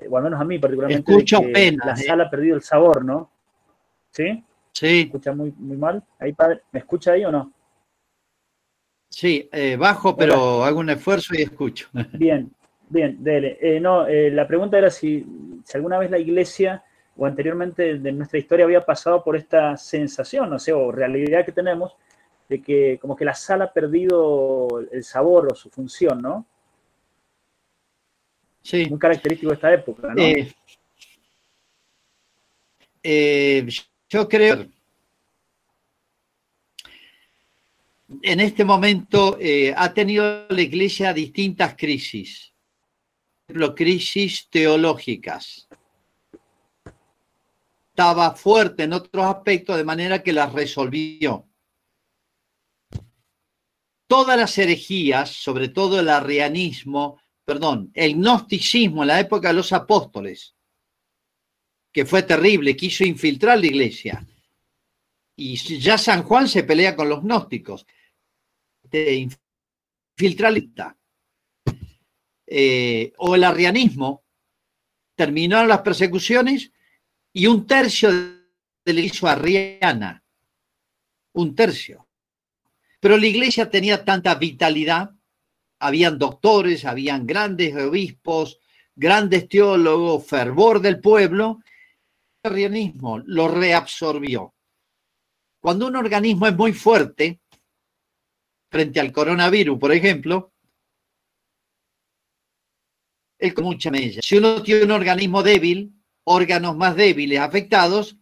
o al menos a mí particularmente, la ¿eh? sala ha perdido el sabor, ¿no? ¿Sí? Sí. escucha muy, muy mal? Ahí, padre, ¿me escucha ahí o no? Sí, bajo, pero hago un esfuerzo y escucho. Bien, Bien, dele. Eh, no, eh, la pregunta era si, alguna vez la iglesia o anteriormente de nuestra historia había pasado por esta sensación, no sé, o realidad que tenemos de que como que la sal ha perdido el sabor o su función, ¿no? Sí. Muy característico de esta época, ¿no? Eh, eh, yo creo en este momento eh, ha tenido la iglesia distintas crisis, por ejemplo, crisis teológicas. Estaba fuerte en otros aspectos de manera que las resolvió. Todas las herejías, sobre todo el arrianismo, perdón, el gnosticismo en la época de los apóstoles, que fue terrible, quiso infiltrar la iglesia. Y ya San Juan se pelea con los gnósticos de infiltralista eh, o el arrianismo, terminaron las persecuciones y un tercio de la iglesia arriana, un tercio. Pero la iglesia tenía tanta vitalidad, habían doctores, habían grandes obispos, grandes teólogos, fervor del pueblo, el arrianismo lo reabsorbió. Cuando un organismo es muy fuerte, frente al coronavirus, por ejemplo, es con mucha mella. Si uno tiene un organismo débil, órganos más débiles afectados,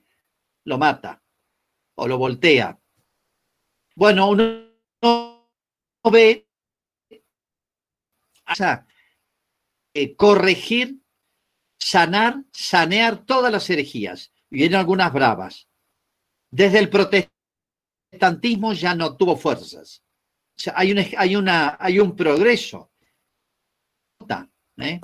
lo mata o lo voltea. Bueno, uno no ve o sea, eh, corregir, sanar, sanear todas las herejías. Y vienen algunas bravas. Desde el protestantismo ya no tuvo fuerzas hay, un, hay, una, hay un progreso. ¿eh?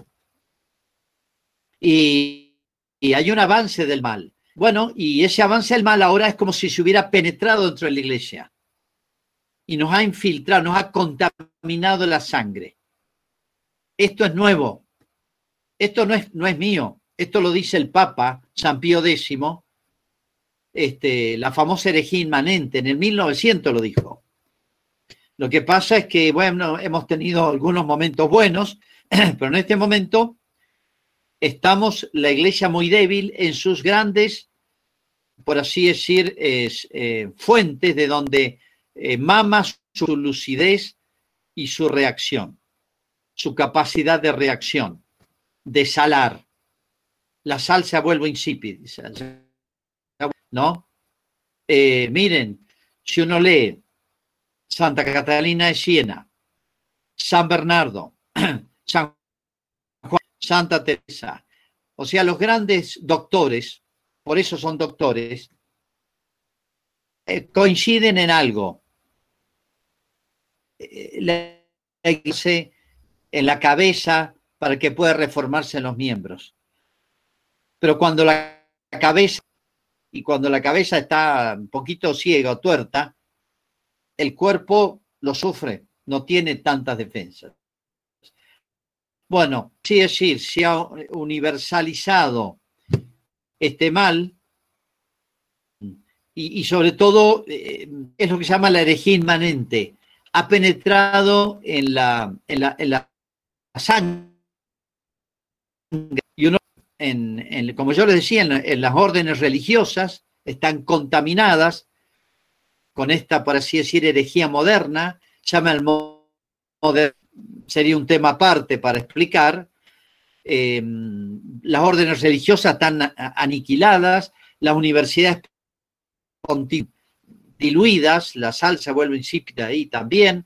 Y, y, hay un avance del mal. Bueno, y ese avance del mal ahora es como si se hubiera penetrado dentro de la iglesia y nos ha infiltrado, nos ha contaminado la sangre. Esto es nuevo. Esto no es, no es mío. Esto lo dice el Papa San Pío X, este, la famosa herejía inmanente, en el 1900 lo dijo. Lo que pasa es que, bueno, hemos tenido algunos momentos buenos, pero en este momento estamos la iglesia muy débil en sus grandes, por así decir, eh, fuentes de donde eh, mama su lucidez y su reacción, su capacidad de reacción, de salar. La sal se vuelve insípida, ¿no? Eh, miren, si uno lee Santa Catalina de Siena, San Bernardo, San Juan, Santa Teresa. O sea, los grandes doctores, por eso son doctores, eh, coinciden en algo. Eh, la en la cabeza para que pueda reformarse en los miembros. Pero cuando la cabeza, y cuando la cabeza está un poquito ciega o tuerta, el cuerpo lo sufre, no tiene tantas defensas. Bueno, sí decir, se ha universalizado este mal y, sobre todo eh, es lo que se llama la herejía inmanente. Ha penetrado en la sangre y uno, en, como yo les decía, en las órdenes religiosas están contaminadas con esta, por así decir, herejía moderna, llama el moderno, sería un tema aparte para explicar. Em, las órdenes religiosas están aniquiladas, las universidades diluidas, la salsa vuelve insípida ahí también,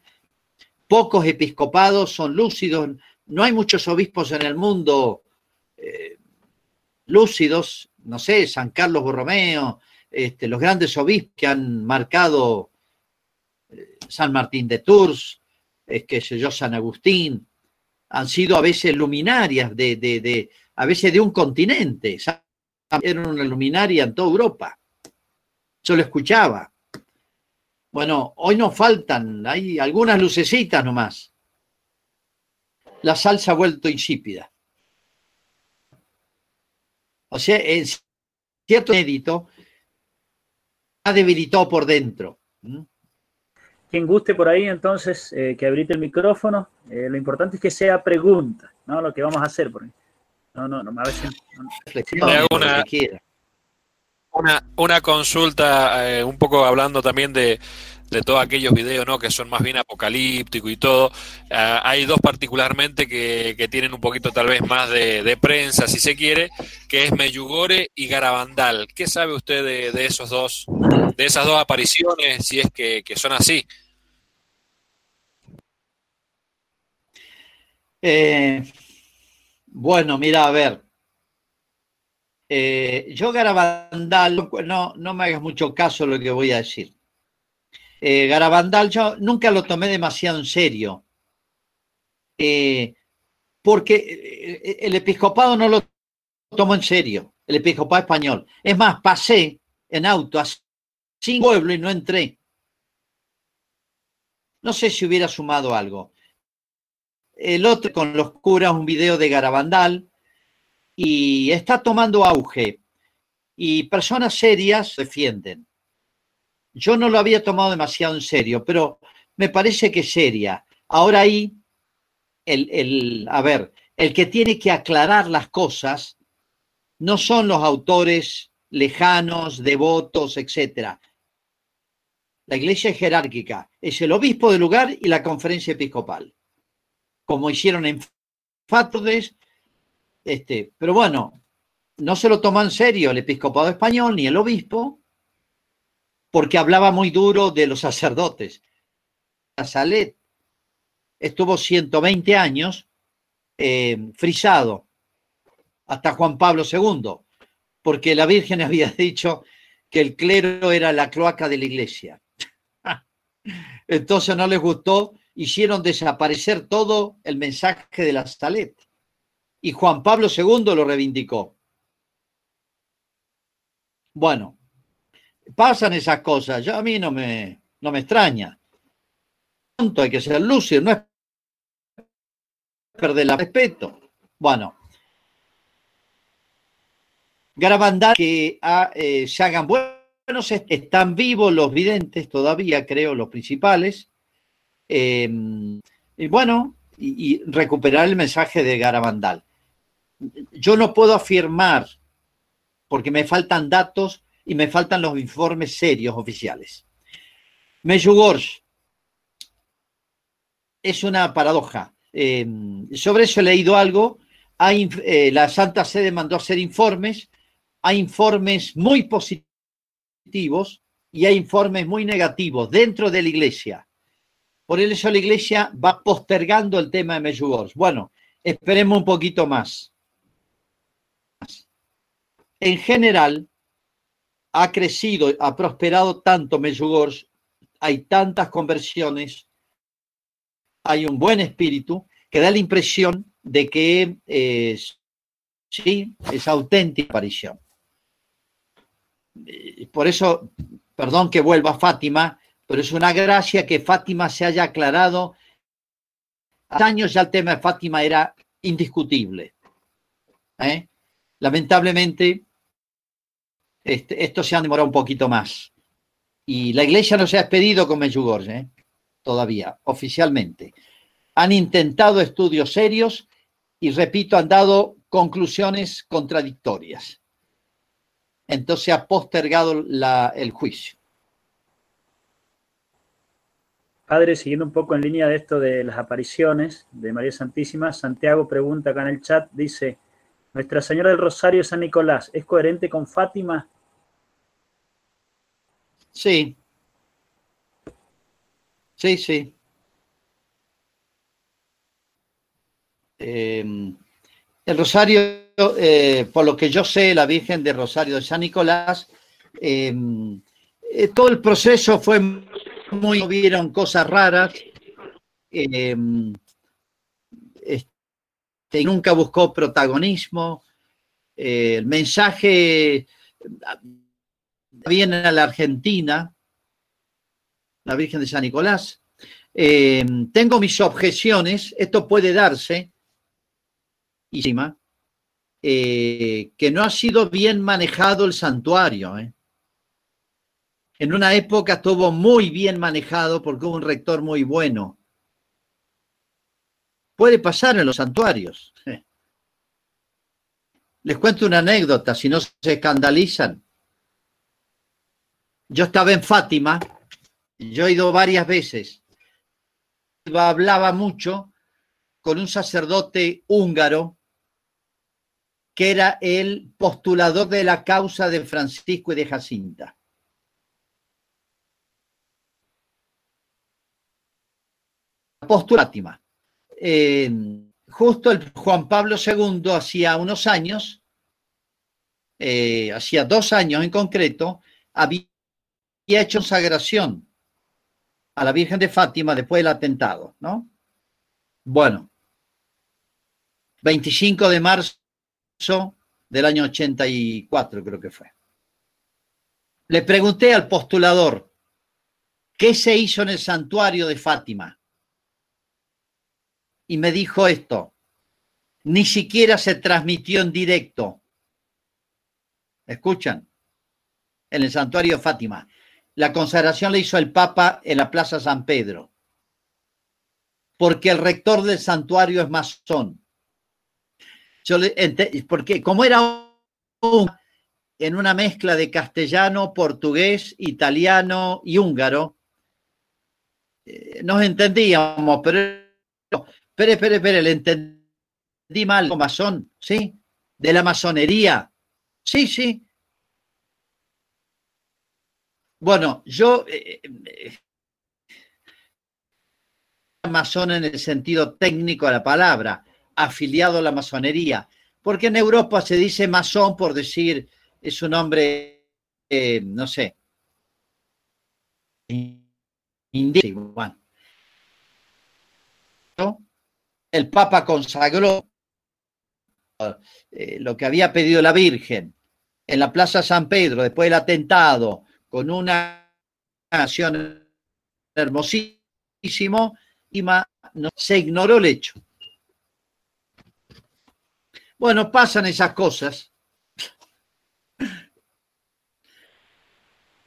pocos episcopados son lúcidos, no hay muchos obispos en el mundo eh, lúcidos, no sé, San Carlos Borromeo, este, los grandes obispos que han marcado eh, San Martín de Tours, es que sé yo, San Agustín, han sido a veces luminarias de, de, a veces de un continente. Eran una luminaria en toda Europa. Yo lo escuchaba. Bueno, hoy nos faltan, hay algunas lucecitas nomás. La salsa ha vuelto insípida. O sea, es cierto inédito debilitado por dentro. Quien guste por ahí, entonces, eh, que abrite el micrófono. Eh, lo importante es que sea pregunta, ¿no? Lo que vamos a hacer. Por No, no, no, a veces... una, una, consulta, eh, un poco hablando también de, de todos aquellos videos ¿no? que son más bien apocalípticos y todo. Ah, hay dos particularmente que, que, tienen un poquito tal vez más de, prensa, si se quiere, que es Meyugore y Garabandal. ¿Qué sabe usted de, esos dos, de esas dos apariciones, si es que, son así? Eh, bueno, mira, a ver. Eh, yo Garabandal, no, no me hagas mucho caso lo que voy a decir eh, Garabandal yo nunca lo tomé demasiado en serio, eh, porque eh, el episcopado no lo tomó en serio, el episcopado español. Es más, pasé en auto a sin pueblo y no entré. No sé si hubiera sumado algo. El otro con los curas, un video de Garabandal, y está tomando auge. Y personas serias defienden. Yo no lo había tomado demasiado en serio, pero me parece que seria. Ahora ahí, el, el, a ver, el que tiene que aclarar las cosas no son los autores lejanos, devotos, etcétera. La iglesia es jerárquica, es el obispo del lugar y la conferencia episcopal, como hicieron en Fátodes, este, pero bueno, no se lo toma en serio el episcopado español ni el obispo, porque hablaba muy duro de los sacerdotes. Salet estuvo 120 años eh, frisado hasta Juan Pablo II, porque la Virgen había dicho que el clero era la cloaca de la iglesia. Entonces no les gustó, hicieron desaparecer todo el mensaje de la Salet. Y Juan Pablo II lo reivindicó. Bueno, pasan esas cosas. Yo, a mí no me, no me extraña. Hay que ser lúcido, no es perder el respeto. Bueno. Garabandal que ah, eh, se hagan buenos, están vivos los videntes todavía, creo, los principales. Em, y bueno, y, recuperar el mensaje de Garabandal. Yo no puedo afirmar, porque me faltan datos, y me faltan los informes serios oficiales. Meyugorsk es una paradoja. Eh, sobre eso he leído algo. Hay, eh, la Santa Sede mandó hacer informes. Hay informes muy positivos y hay informes muy negativos dentro de la iglesia. Por eso la iglesia va postergando el tema de Meyugorsk. Bueno, esperemos un poquito más. En general, ha crecido, ha prosperado tanto Medjugorje, hay tantas conversiones, hay un buen espíritu que da la impresión de que es, sí, es auténtica aparición. Por eso, perdón que vuelva a Fátima, pero es una gracia que Fátima se haya aclarado. Hace años ya el tema de Fátima era indiscutible. ¿eh? Lamentablemente, este, esto se ha demorado un poquito más. Y la iglesia no se ha despedido con Medjugorje, ¿eh? todavía, oficialmente. Han intentado estudios serios y, repito, han dado conclusiones contradictorias. Entonces ha postergado el juicio. Padre, siguiendo un poco en línea de esto de las apariciones de María Santísima, Santiago pregunta acá en el chat, dice, nuestra Señora del Rosario San Nicolás, ¿es coherente con Fátima? Sí. Sí, sí. Em, el Rosario, eh, por lo que yo sé, la Virgen de Rosario de San Nicolás, em, eh, todo el proceso fue muy, vieron cosas raras. Em, nunca buscó protagonismo. Eh, el mensaje viene a la Argentina, la Virgen de San Nicolás. Eh, tengo mis objeciones, esto puede darse, eh, que no ha sido bien manejado el santuario. En una época estuvo muy bien manejado porque hubo un rector muy bueno Puede pasar en los santuarios. Les cuento una anécdota, si no se escandalizan. Yo estaba en Fátima Yo he ido varias veces. Hablaba mucho con un sacerdote húngaro que era el postulador de la causa de Francisco y de Jacinta. Postulátima. Eh, justo el Juan Pablo II hacía unos años, eh, hacía dos años en concreto, había hecho consagración a la Virgen de Fátima después del atentado, ¿no? Bueno, 25 de marzo del año 84 creo que fue. Le pregunté al postulador, ¿qué se hizo en el santuario de Fátima? Y me dijo esto, ni siquiera se transmitió en directo. ¿Escuchan? En el santuario de Fátima. La consagración le hizo el Papa en la Plaza San Pedro, porque el rector del santuario es masón. Porque como era en una mezcla de castellano, portugués, italiano y húngaro, eh, nos entendíamos, pero espere, espere, espere, le entendí mal, masón, ¿sí? De la masonería, sí, sí. Bueno, yo eh, eh, masón en el sentido técnico de la palabra, afiliado a la masonería, porque en Europa se dice masón por decir, es un nombre, eh, no sé, indígena. El Papa consagró eh, lo que había pedido la Virgen en la Plaza San Pedro después del atentado, con una nación hermosísimo, y no, se ignoró el hecho. Bueno, pasan esas cosas.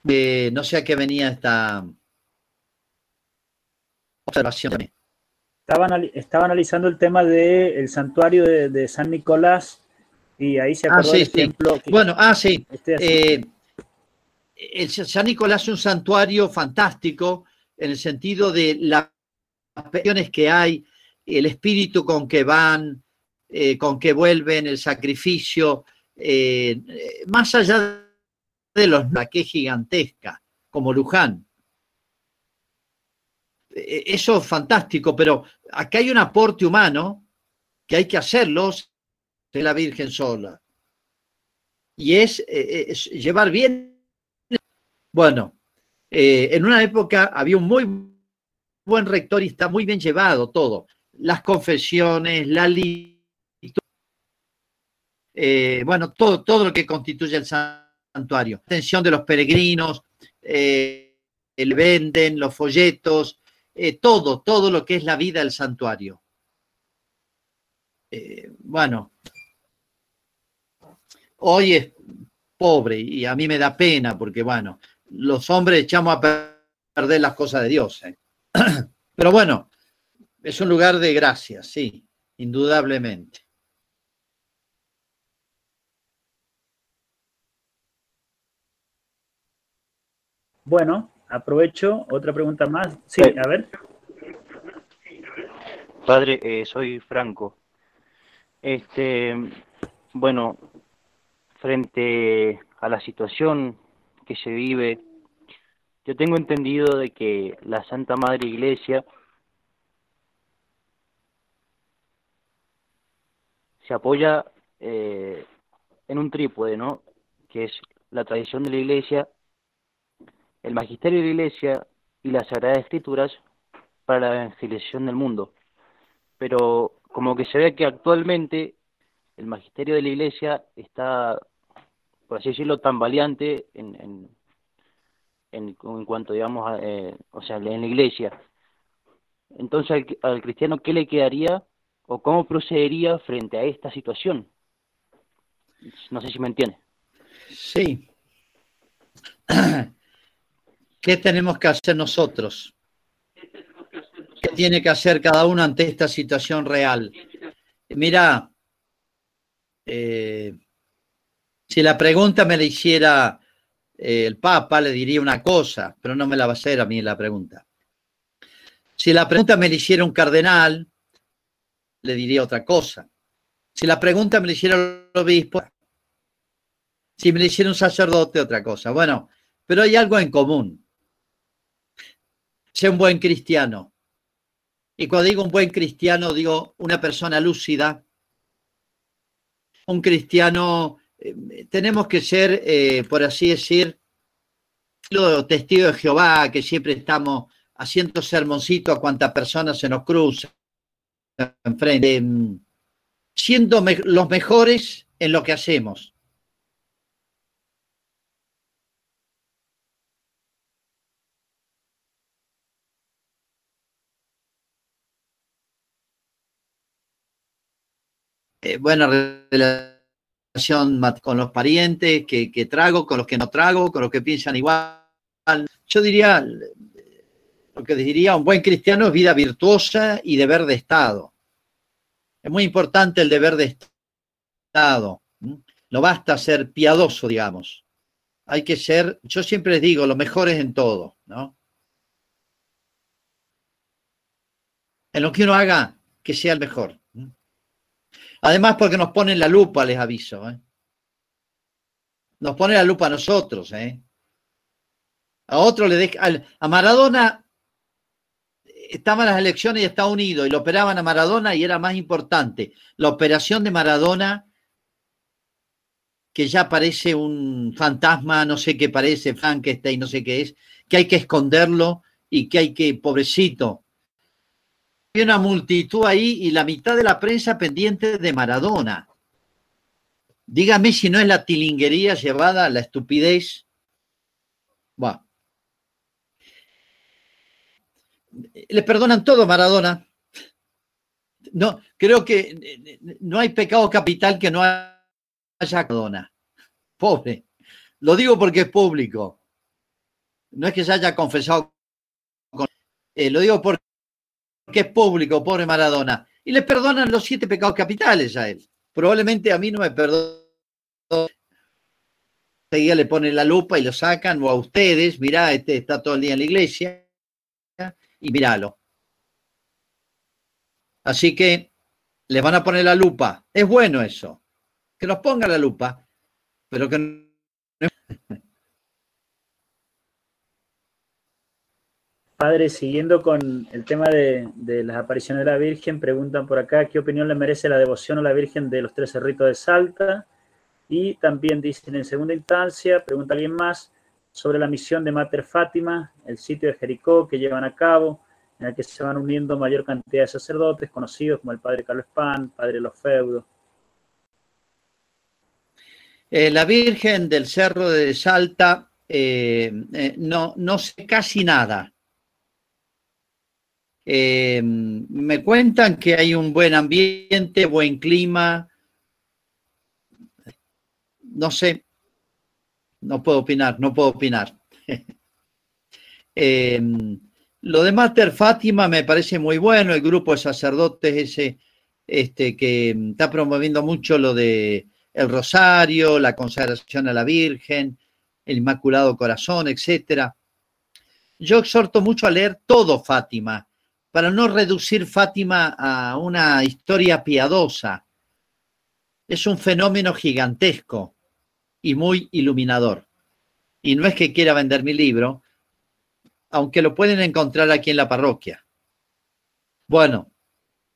Eh, no sé a qué venía esta observación. Estaba, analizando el tema del santuario de, San Nicolás y ahí se ah, acordó el ejemplo. bueno, ah, sí. Eh, el San Nicolás es un santuario fantástico en el sentido de las cuestiones que hay, el espíritu con que van, eh, con que vuelven, el sacrificio, eh, más allá de los que es gigantesca, como Luján. E, eso es fantástico, pero acá hay un aporte humano que hay que hacerlo de la Virgen sola. Y es, e, es llevar bien. Bueno, eh, en una época había un muy buen rector y está muy bien llevado todo. Las confesiones, la eh, bueno, todo, todo lo que constituye el santuario. Atención de los peregrinos, eh, el venden, los folletos, eh, todo, todo lo que es la vida del santuario. bueno, hoy es pobre y a mí me da pena porque, bueno, los hombres echamos a perder las cosas de Dios. Pero bueno, es un lugar de gracia, sí, indudablemente. Bueno, aprovecho, otra pregunta más. Sí, a ver. Padre, eh, soy Franco. Este, bueno, frente a la situación que se vive, yo tengo entendido de que la Santa Madre Iglesia se apoya eh, en un trípode, ¿no? Que es la tradición de la Iglesia el magisterio de la Iglesia y las Sagradas Escrituras para la evangelización del mundo. Pero como que se ve que actualmente el magisterio de la Iglesia está, por así decirlo, tan valiente en, en, en, cuanto, digamos, eh, o sea, en la Iglesia. Entonces, al, al cristiano, ¿qué le quedaría o cómo procedería frente a esta situación? No sé si me entiende. Sí. ¿Qué tenemos que hacer nosotros? ¿Qué tiene que hacer cada uno ante esta situación real? Mira, eh, si la pregunta me la hiciera eh, el Papa, le diría una cosa, pero no me la va a hacer a mí la pregunta. Si la pregunta me la hiciera un cardenal, le diría otra cosa. Si la pregunta me la hiciera el obispo, si me la hiciera un sacerdote, otra cosa. Bueno, pero hay algo en común. Sé un buen cristiano. Y cuando digo un buen cristiano, digo una persona lúcida, un cristiano, eh, tenemos que ser, eh, por así decir, los testigos de Jehová, que siempre estamos haciendo sermoncito a cuantas personas se nos cruzan enfrente, em, siendo los mejores en lo que hacemos. Eh, buena relación con los parientes que, que, trago, con los que no trago, con los que piensan igual. Yo diría, lo que diría un buen cristiano es vida virtuosa y deber de Estado. Es muy importante el deber de Estado. No basta ser piadoso, digamos. Hay que ser, yo siempre les digo, lo mejor es en todo, ¿no? En lo que uno haga, que sea el mejor. Además, porque nos ponen la lupa, les aviso. ¿eh? Nos pone la lupa a nosotros. ¿eh? A otro le deja. A Maradona estaban las elecciones y Estados Unidos y lo operaban a Maradona y era más importante la operación de Maradona que ya parece un fantasma, no sé qué parece, Frankenstein, no sé qué es, que hay que esconderlo y que hay que, pobrecito, hay una multitud ahí y la mitad de la prensa pendiente de Maradona. Dígame si no es la tilinguería llevada a la estupidez. Bueno. Le perdonan todo Maradona. No, creo que no hay pecado capital que no haya Maradona. Pobre. Lo digo porque es público. No es que se haya confesado. Eh, lo digo porque que es público, pobre Maradona. Y le perdonan los siete pecados capitales a él. Probablemente a mí no me perdonan. Seguía le ponen la lupa y lo sacan, o a ustedes, mirá, este está todo el día en la iglesia, y míralo. Así que le van a poner la lupa. Es bueno eso. Que nos ponga la lupa, pero que no Padre, siguiendo con el tema de, las apariciones de la Virgen, preguntan por acá qué opinión le merece la devoción a la Virgen de los tres cerritos de Salta. Y también dicen en segunda instancia, pregunta alguien más, sobre la misión de Mater Fátima, el sitio de Jericó que llevan a cabo, en el que se van uniendo mayor cantidad de sacerdotes conocidos como el Padre Carlos Pan, Padre Los Feudos. Eh, la Virgen del Cerro de Salta eh, eh, no, no sé casi nada eh, me cuentan que hay un buen ambiente, buen clima. No sé, no puedo opinar, no puedo opinar. eh, lo de Mater Fátima me parece muy bueno, el grupo de sacerdotes ese este, que está promoviendo mucho lo de el rosario, la consagración a la Virgen, el Inmaculado Corazón, etcétera. Yo exhorto mucho a leer todo Fátima, para no reducir Fátima a una historia piadosa. Es un fenómeno gigantesco y muy iluminador. Y no es que quiera vender mi libro, aunque lo pueden encontrar aquí en la parroquia. Bueno,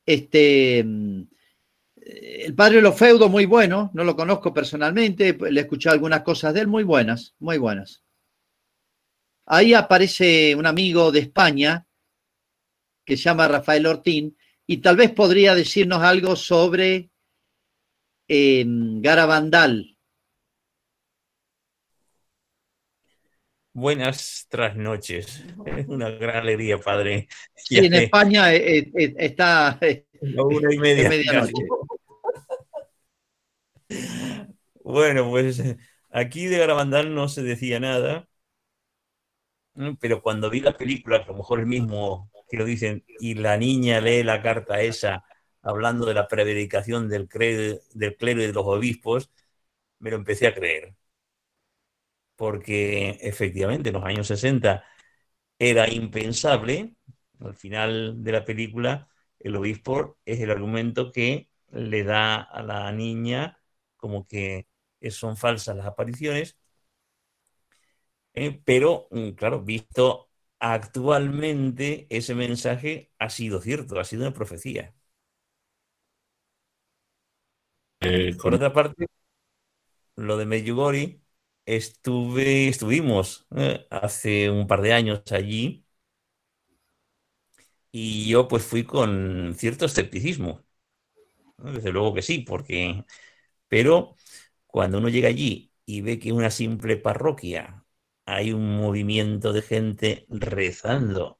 este, el padre Lofeudo, muy bueno, no lo conozco personalmente, le he escuchado algunas cosas de él, muy buenas, muy buenas. Ahí aparece un amigo de España, que se llama Rafael Ortín, y tal vez podría decirnos algo sobre eh, Garabandal. Buenas trasnoches. Es una gran alegría, padre. Sí, en España eh, eh, está una y media. medianoche. Bueno, pues aquí de Garabandal no se decía nada, pero cuando vi la película, que a lo mejor el mismo que lo dicen, y la niña lee la carta esa hablando de la clero, del clero y de los obispos, me lo empecé a creer. porque efectivamente en los años 60 era impensable, al final de la película, el obispo es el argumento que le da a la niña como que son falsas las apariciones, eh, pero mm, claro, visto actualmente ese mensaje ha sido cierto, ha sido una profecía. Eh, por otra parte, lo de Medjugorje, estuve, estuvimos eh, hace un par de años allí y yo pues fui con cierto escepticismo. Desde luego que sí, porque... Pero cuando uno llega allí y ve que una simple parroquia hay un movimiento de gente rezando,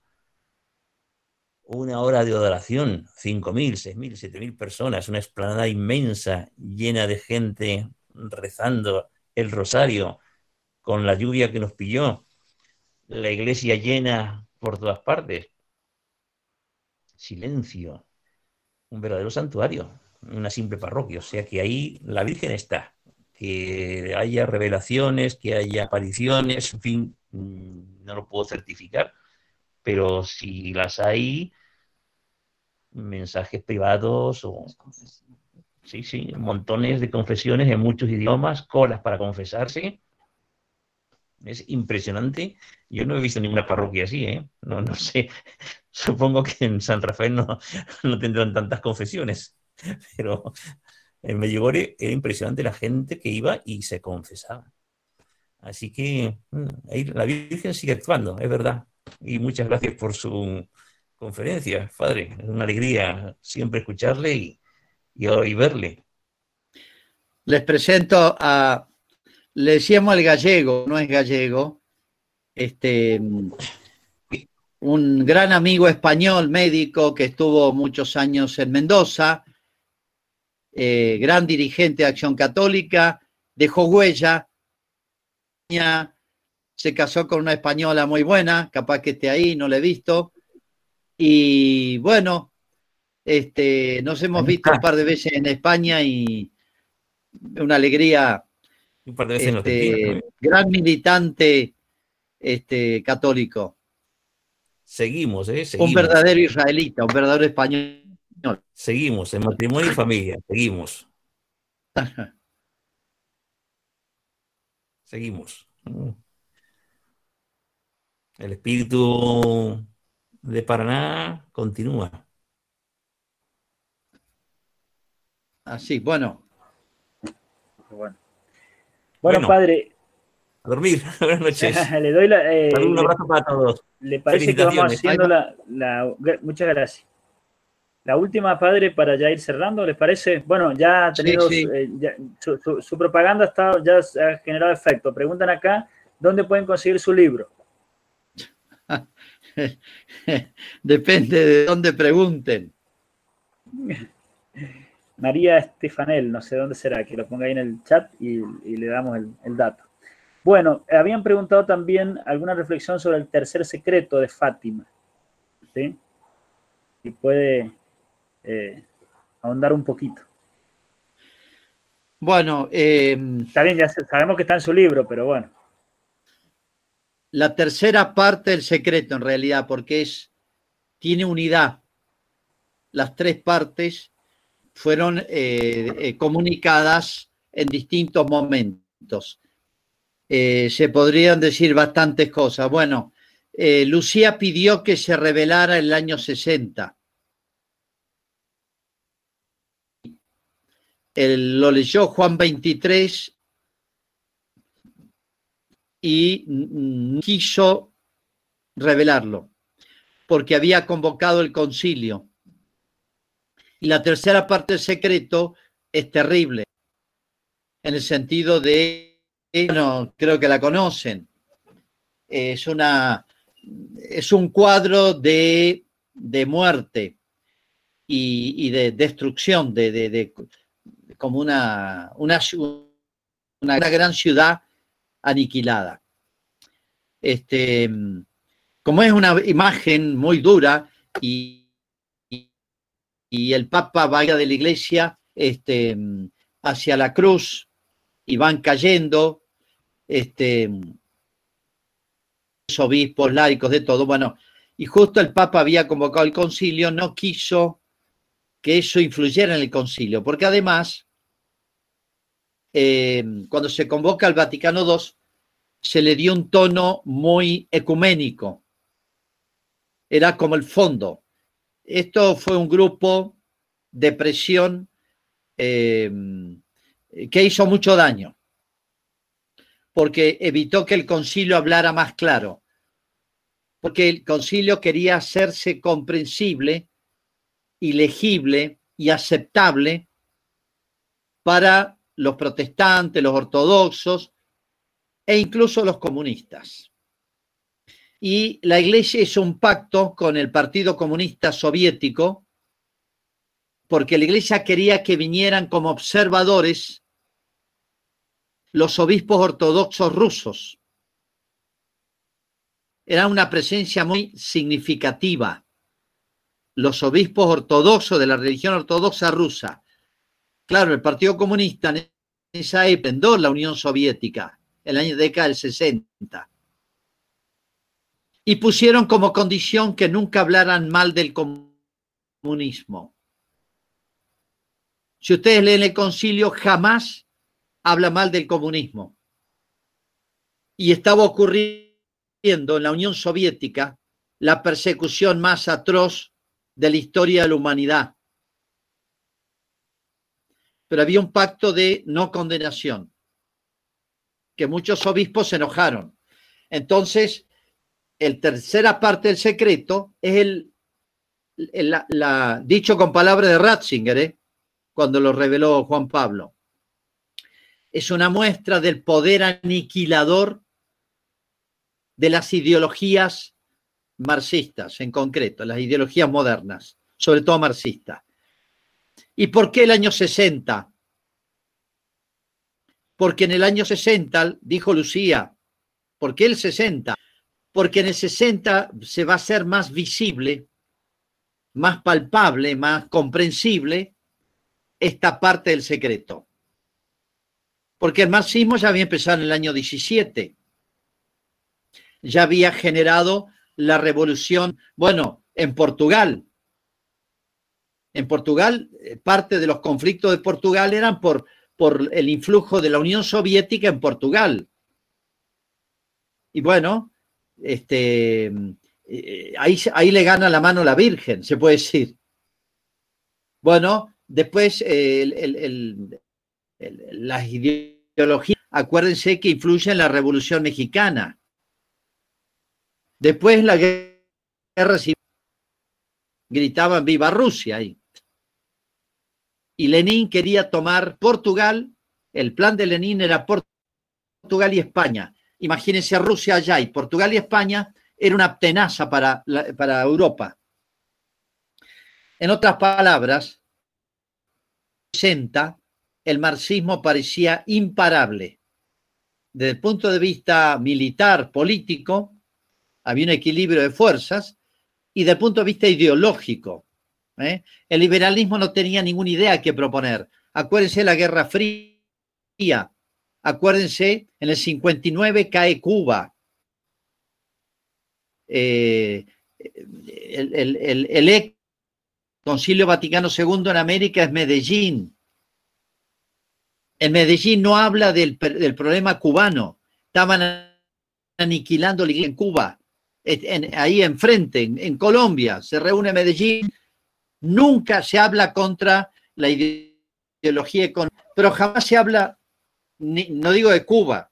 una hora de adoración, 5.000, 6.000, 7.000 personas, una explanada inmensa llena de gente rezando el rosario con la lluvia que nos pilló, la iglesia llena por todas partes. Silencio, un verdadero santuario, una simple parroquia, o sea que ahí la Virgen está, que haya revelaciones, que haya apariciones, en fin, mm, no lo puedo certificar, pero si las hay, mensajes privados o... Sí, sí, montones de confesiones en muchos idiomas, colas para confesarse. Es impresionante. Yo no he visto ninguna parroquia así, ¿eh? No, no sé. Supongo que en San Rafael no, no tendrán tantas confesiones, pero en Medjugorje era impresionante la gente que iba y se confesaba. Así que mm, ahí la Virgen sigue actuando, es verdad. Y muchas gracias por su conferencia, padre. Es una alegría siempre escucharle y, y, verle. Les presento a, le decíamos al gallego, no es gallego, este, un gran amigo español, médico, que estuvo muchos años en Mendoza, eh, gran dirigente de Acción Católica, dejó huella, se casó con una española muy buena, capaz que esté ahí, no la he visto, y bueno, este, nos hemos visto un par de veces en España y una alegría. Un par de veces este, Gran militante este, católico. Seguimos, ¿eh? Un verdadero israelita, un verdadero español. Seguimos, en matrimonio y familia, seguimos. seguimos. El espíritu de Paraná continúa. Así, bueno. Bueno, padre. A dormir. Buenas noches. le doy la. Eh, un abrazo para todos. Le parece que vamos haciendo la, Muchas gracias. La última, padre, para ya ir cerrando, ¿les parece? Bueno, ya ha tenido. Eh, su, propaganda está, ya ha generado efecto. Preguntan acá dónde pueden conseguir su libro. Depende de dónde pregunten. María Estefanel, no sé dónde será, que lo ponga ahí en el chat y, le damos el, dato. Bueno, habían preguntado también alguna reflexión sobre el tercer secreto de Fátima. ¿Sí? Y puede eh, ahondar un poquito. Bueno, eh, está bien, ya sabemos que está en su libro, pero bueno. La tercera parte del secreto, en realidad, porque es, tiene unidad. Las tres partes fueron eh, eh, comunicadas en distintos momentos. Eh, se podrían decir bastantes cosas. Bueno, Lucía pidió que se revelara el año 60. Lo leyó Juan 23 y quiso revelarlo, porque había convocado el concilio. Y la tercera parte del secreto es terrible, en el sentido de, bueno, creo que la conocen, es, una, es un cuadro de, muerte y, de destrucción, de, como una, una, una gran ciudad aniquilada. Este, como es una imagen muy dura y y el Papa vaya de la iglesia este, hacia la cruz y van cayendo este, obispos, laicos, de todo. Bueno, y justo el Papa había convocado el concilio, no quiso que eso influyera en el concilio, porque además, eh, cuando se convoca al Vaticano II, se le dio un tono muy ecuménico. Era como el fondo. Esto fue un grupo de presión eh, que hizo mucho daño, porque evitó que el concilio hablara más claro, porque el concilio quería hacerse comprensible y legible y aceptable para los protestantes, los ortodoxos e incluso los comunistas. Y la iglesia hizo un pacto con el Partido Comunista Soviético porque la iglesia quería que vinieran como observadores los obispos ortodoxos rusos. Era una presencia muy significativa. Los obispos ortodoxos de la religión ortodoxa rusa. Claro, el Partido Comunista en esa época la Unión Soviética, en la década del 60. Y pusieron como condición que nunca hablaran mal del comunismo. Si ustedes leen el concilio, jamás habla mal del comunismo. Y estaba ocurriendo en la Unión Soviética la persecución más atroz de la historia de la humanidad. Pero había un pacto de no condenación, que muchos obispos se enojaron. Entonces, el tercera parte del secreto es el, dicho con palabra de Ratzinger, ¿eh? cuando lo reveló Juan Pablo. Es una muestra del poder aniquilador de las ideologías marxistas, en concreto, las ideologías modernas, sobre todo marxistas. ¿Y por qué el año 60? Porque en el año 60, dijo Lucía, ¿por qué el 60? Porque en el 60 se va a ser más visible, más palpable, más comprensible esta parte del secreto. Porque el marxismo ya había empezado en el año 17. Ya había generado la revolución, bueno, en Portugal. En Portugal, eh, parte de los conflictos de Portugal eran por, el influjo de la Unión Soviética en Portugal. Y bueno, este, eh, ahí, ahí le gana la mano la Virgen, se puede decir. Bueno, Después, las ideologías, acuérdense que influyen en la Revolución Mexicana. Después la guerra civil, gritaban viva Rusia ahí. Y Lenin quería tomar Portugal, el plan de Lenin era Portugal y España. Imagínense a Rusia allá y Portugal y España era una tenaza para, para Europa. En otras palabras, el marxismo parecía imparable. Desde el punto de vista militar, político, había un equilibrio de fuerzas y desde el punto de vista ideológico. ¿Eh? El liberalismo no tenía ninguna idea que proponer. Acuérdense de la Guerra Fría. Acuérdense, en el 59 cae Cuba. Eh, el, Concilio Vaticano II en América es Medellín. En Medellín no habla del, problema cubano. Estaban aniquilando en Cuba, ahí enfrente, en, Colombia. Se reúne Medellín. Nunca se habla contra la ideología económica, pero jamás se habla, no digo de Cuba,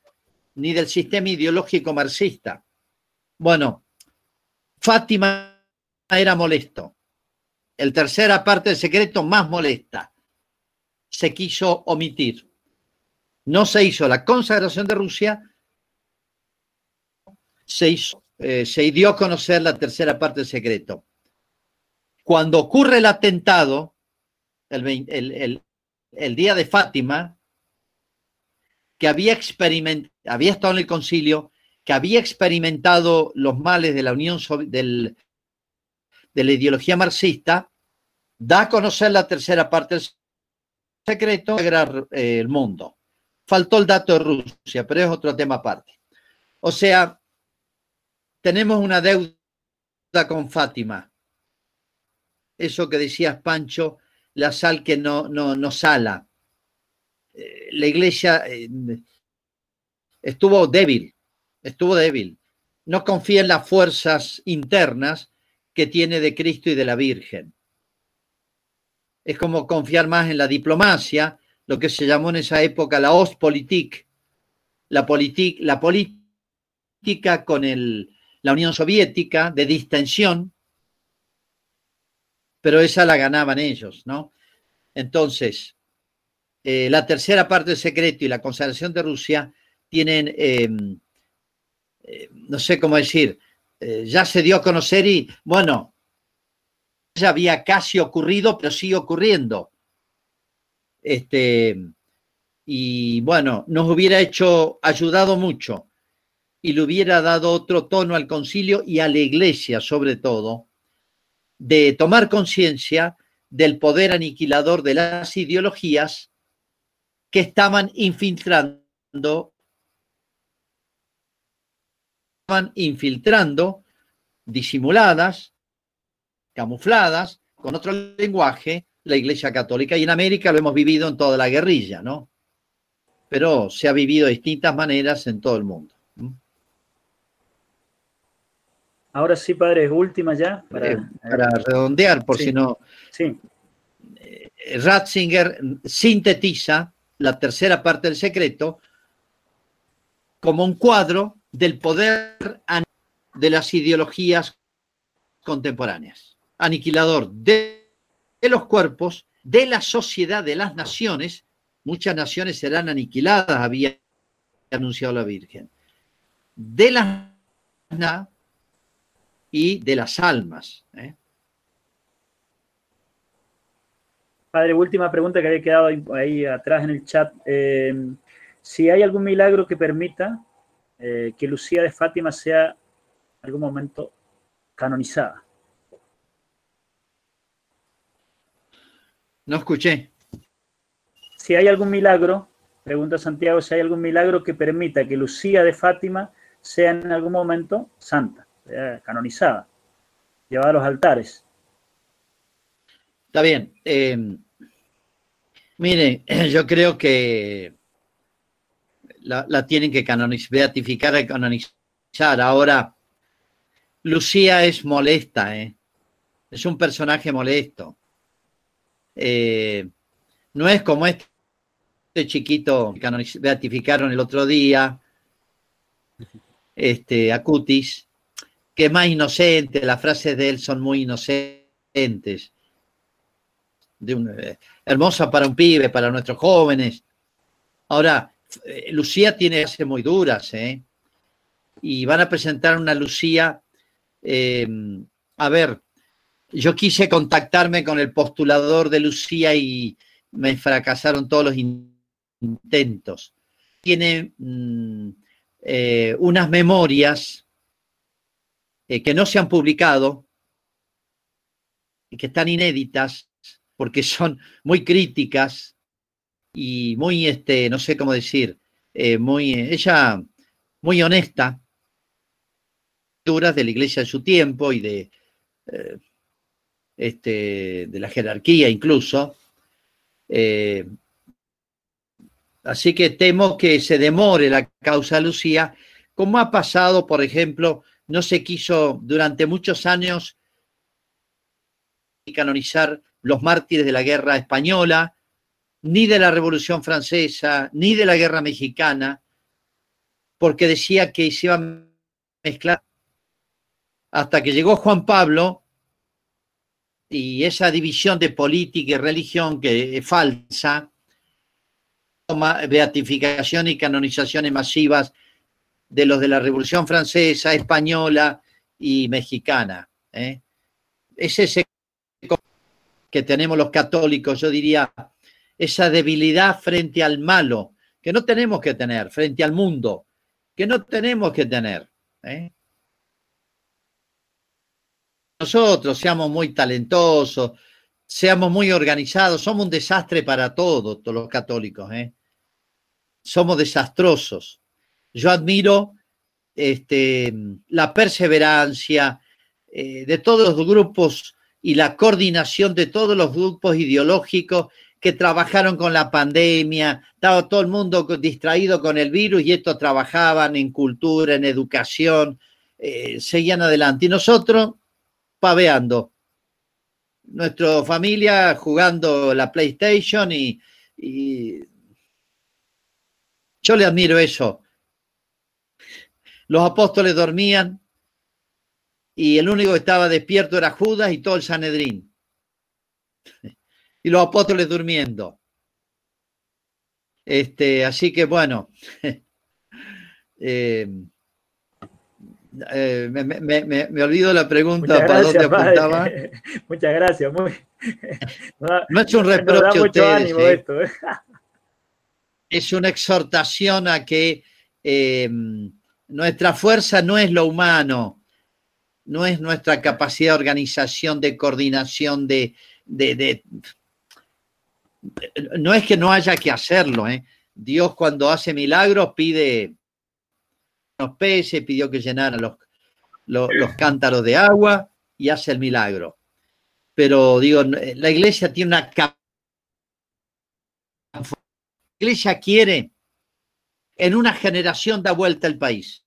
ni del sistema ideológico marxista. Bueno, Fátima era molesto el tercera parte del secreto más molesta. Se quiso omitir. No se hizo la consagración de Rusia, se, hizo, eh, se dio a conocer la tercera parte del secreto. Cuando ocurre el atentado, el, día de Fátima, que había, había estado en el concilio, que había experimentado los males de la Unión de la ideología marxista, da a conocer la tercera parte del secreto de eh, el mundo. faltó el dato de Rusia, pero es otro tema aparte. O sea, tenemos una deuda con Fátima. Eso que decías, Pancho, la sal que no, no, no sala. Eh, la iglesia eh, estuvo débil, estuvo débil. No confía en las fuerzas internas que tiene de Cristo y de la Virgen. Es como confiar más en la diplomacia, lo que se llamó en esa época la Ostpolitik, la, la política con el, la Unión Soviética de distensión, pero esa la ganaban ellos, ¿no? Entonces, eh, la tercera parte del secreto y la consagración de Rusia tienen, em, eh, no sé cómo decir, eh, ya se dio a conocer y, bueno, ya había casi ocurrido, pero sigue ocurriendo. Este, y bueno, nos hubiera hecho, ayudado mucho y le hubiera dado otro tono al concilio y a la iglesia sobre todo, de tomar conciencia del poder aniquilador de las ideologías que estaban infiltrando, estaban infiltrando, disimuladas, camufladas, con otro lenguaje, la Iglesia Católica. Y en América lo hemos vivido en toda la guerrilla, ¿no? Pero se ha vivido de distintas maneras en todo el mundo. Ahora sí, padre, última ya. Para, eh, redondear, por si no. Sí. Eh, Ratzinger sintetiza la tercera parte del secreto como un cuadro del poder de las ideologías contemporáneas. Aniquilador de, de los cuerpos, de la sociedad, de las naciones. Muchas naciones serán aniquiladas, había anunciado la Virgen. De las y de las almas. ¿eh? Padre, última pregunta que había quedado ahí, atrás en el chat. Eh, si hay algún milagro que permita eh, que Lucía de Fátima sea en algún momento canonizada. No escuché. Si hay algún milagro, pregunta Santiago, si hay algún milagro que permita que Lucía de Fátima sea en algún momento santa canonizada, llevada a los altares. Está bien. Eh, mire, yo creo que la, tienen que canonizar, beatificar y canonizar. Ahora, Lucía es molesta, ¿eh? es un personaje molesto. Eh, no es como este chiquito que beatificaron el otro día, este, Acutis, que más inocente, las frases de él son muy inocentes. De eh, hermosa para un pibe, para nuestros jóvenes. Ahora, eh, Lucía tiene frases muy duras, ¿eh? Y van a presentar una Lucía. Eh, a ver, yo quise contactarme con el postulador de Lucía y me fracasaron todos los intentos. Tiene mm, unas memorias eh, que no se han publicado y que están inéditas porque son muy críticas y muy, este, no sé cómo decir, eh, muy, ella muy honesta, duras de la iglesia de su tiempo y de, eh, este, de la jerarquía incluso. así que temo que se demore la causa Lucía, como ha pasado, por ejemplo, no se quiso durante muchos años canonizar los mártires de la guerra española, ni de la Revolución Francesa, ni de la guerra mexicana, porque decía que se iba a mezclar hasta que llegó Juan Pablo y esa división de política y religión que es falsa, beatificación y canonizaciones masivas de los de la Revolución Francesa, Española y Mexicana. ¿eh? Es ese que tenemos los católicos, yo diría, esa debilidad frente al malo, que no tenemos que tener, frente al mundo, que no tenemos que tener. ¿eh? Nosotros seamos muy talentosos, seamos muy organizados, somos un desastre para todos, todos los católicos. ¿eh? somos desastrosos. Yo admiro este, la perseverancia eh, de todos los grupos y la coordinación de todos los grupos ideológicos que trabajaron con la pandemia, estaba todo el mundo distraído con el virus y estos trabajaban en cultura, en educación, eh, seguían adelante. Y nosotros paveando, nuestra familia jugando la PlayStation y, y yo le admiro eso. Los apóstoles dormían y el único que estaba despierto era Judas y todo el Sanedrín. Y los apóstoles durmiendo. Este, así que bueno, eh, eh, me, me, me, me, olvido la pregunta Muchas para gracias, dónde apuntaba. padre. Muchas gracias. Muy... No es un reproche a ustedes, eh. esto, es una exhortación a que nuestra fuerza no es lo humano, no es nuestra capacidad de organización, de coordinación, de, no es que no haya que hacerlo. ¿eh? Dios cuando hace milagros pide los peces, pidió que llenaran los, cántaros de agua y hace el milagro. Pero digo, la iglesia tiene una. La iglesia quiere en una generación da vuelta el país.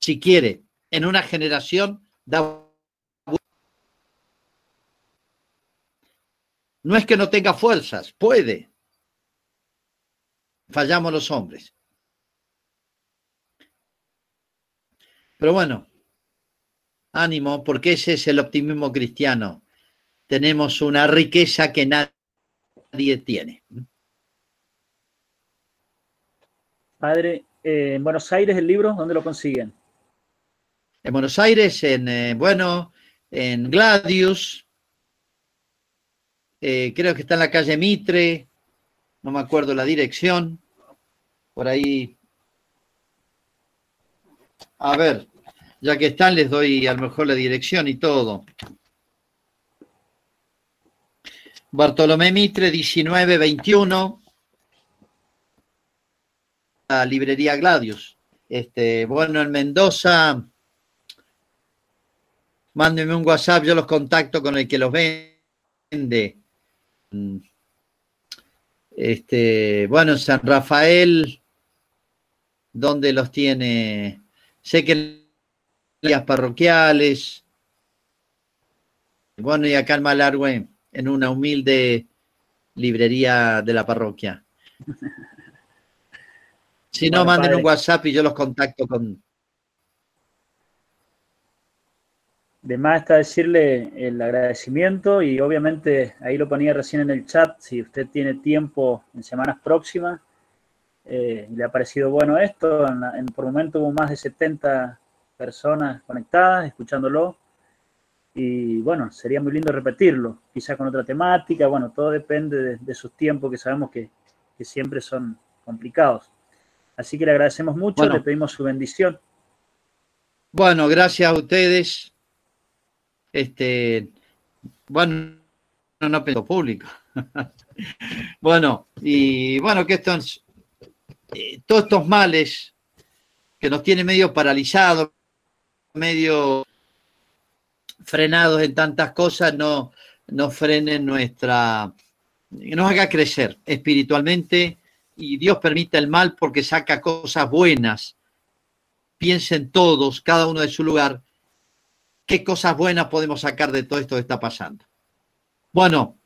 Si quiere, en una generación da vuelta. No es que no tenga fuerzas, puede. Fallamos los hombres. Pero bueno, ánimo, porque ese es el optimismo cristiano. Tenemos una riqueza que nadie tiene. Padre, eh, en Buenos Aires el libro, ¿dónde lo consiguen? En Buenos Aires, en, eh, bueno, en Gladius, eh, creo que está en la calle Mitre, no me acuerdo la dirección, por ahí. A ver, ya que están, les doy a lo mejor la dirección y todo. Bartolomé Mitre, 1921, la librería Gladius. Este, bueno, en Mendoza, mándenme un WhatsApp, yo los contacto con el que los vende. Este, bueno, en San Rafael, ¿dónde los tiene? Sé que las parroquiales. Bueno, y acá en Malargüe, en una humilde librería de la parroquia. Si no, manden padre. un WhatsApp y yo los contacto con, De más está decirle el agradecimiento y obviamente ahí lo ponía recién en el chat, si usted tiene tiempo en semanas próximas, eh, le ha parecido bueno esto, en, la- en- por momento hubo más de 70 personas conectadas, escuchándolo, y bueno, sería muy lindo repetirlo, quizá con otra temática, bueno, todo depende de, de sus tiempos que sabemos que, que siempre son complicados. Así que le agradecemos mucho, Bueno. le pedimos su bendición. Bueno, gracias a ustedes. Este, bueno, no, no pedo público. bueno, y bueno, que estos, eh, todos estos males que nos tienen medio paralizados, medio frenados en tantas cosas, no, no frenen nuestra, nos haga crecer espiritualmente y Dios permite el mal porque saca cosas buenas piensen todos, cada uno de su lugar, qué cosas buenas podemos sacar de todo esto que está pasando. Bueno,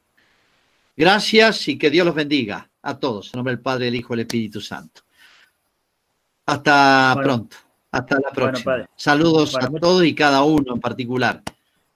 gracias y que Dios los bendiga a todos. En nombre del Padre, del Hijo y del Espíritu Santo. Hasta Bueno. pronto. Hasta la próxima. Saludos Bueno, a todos y cada uno en particular.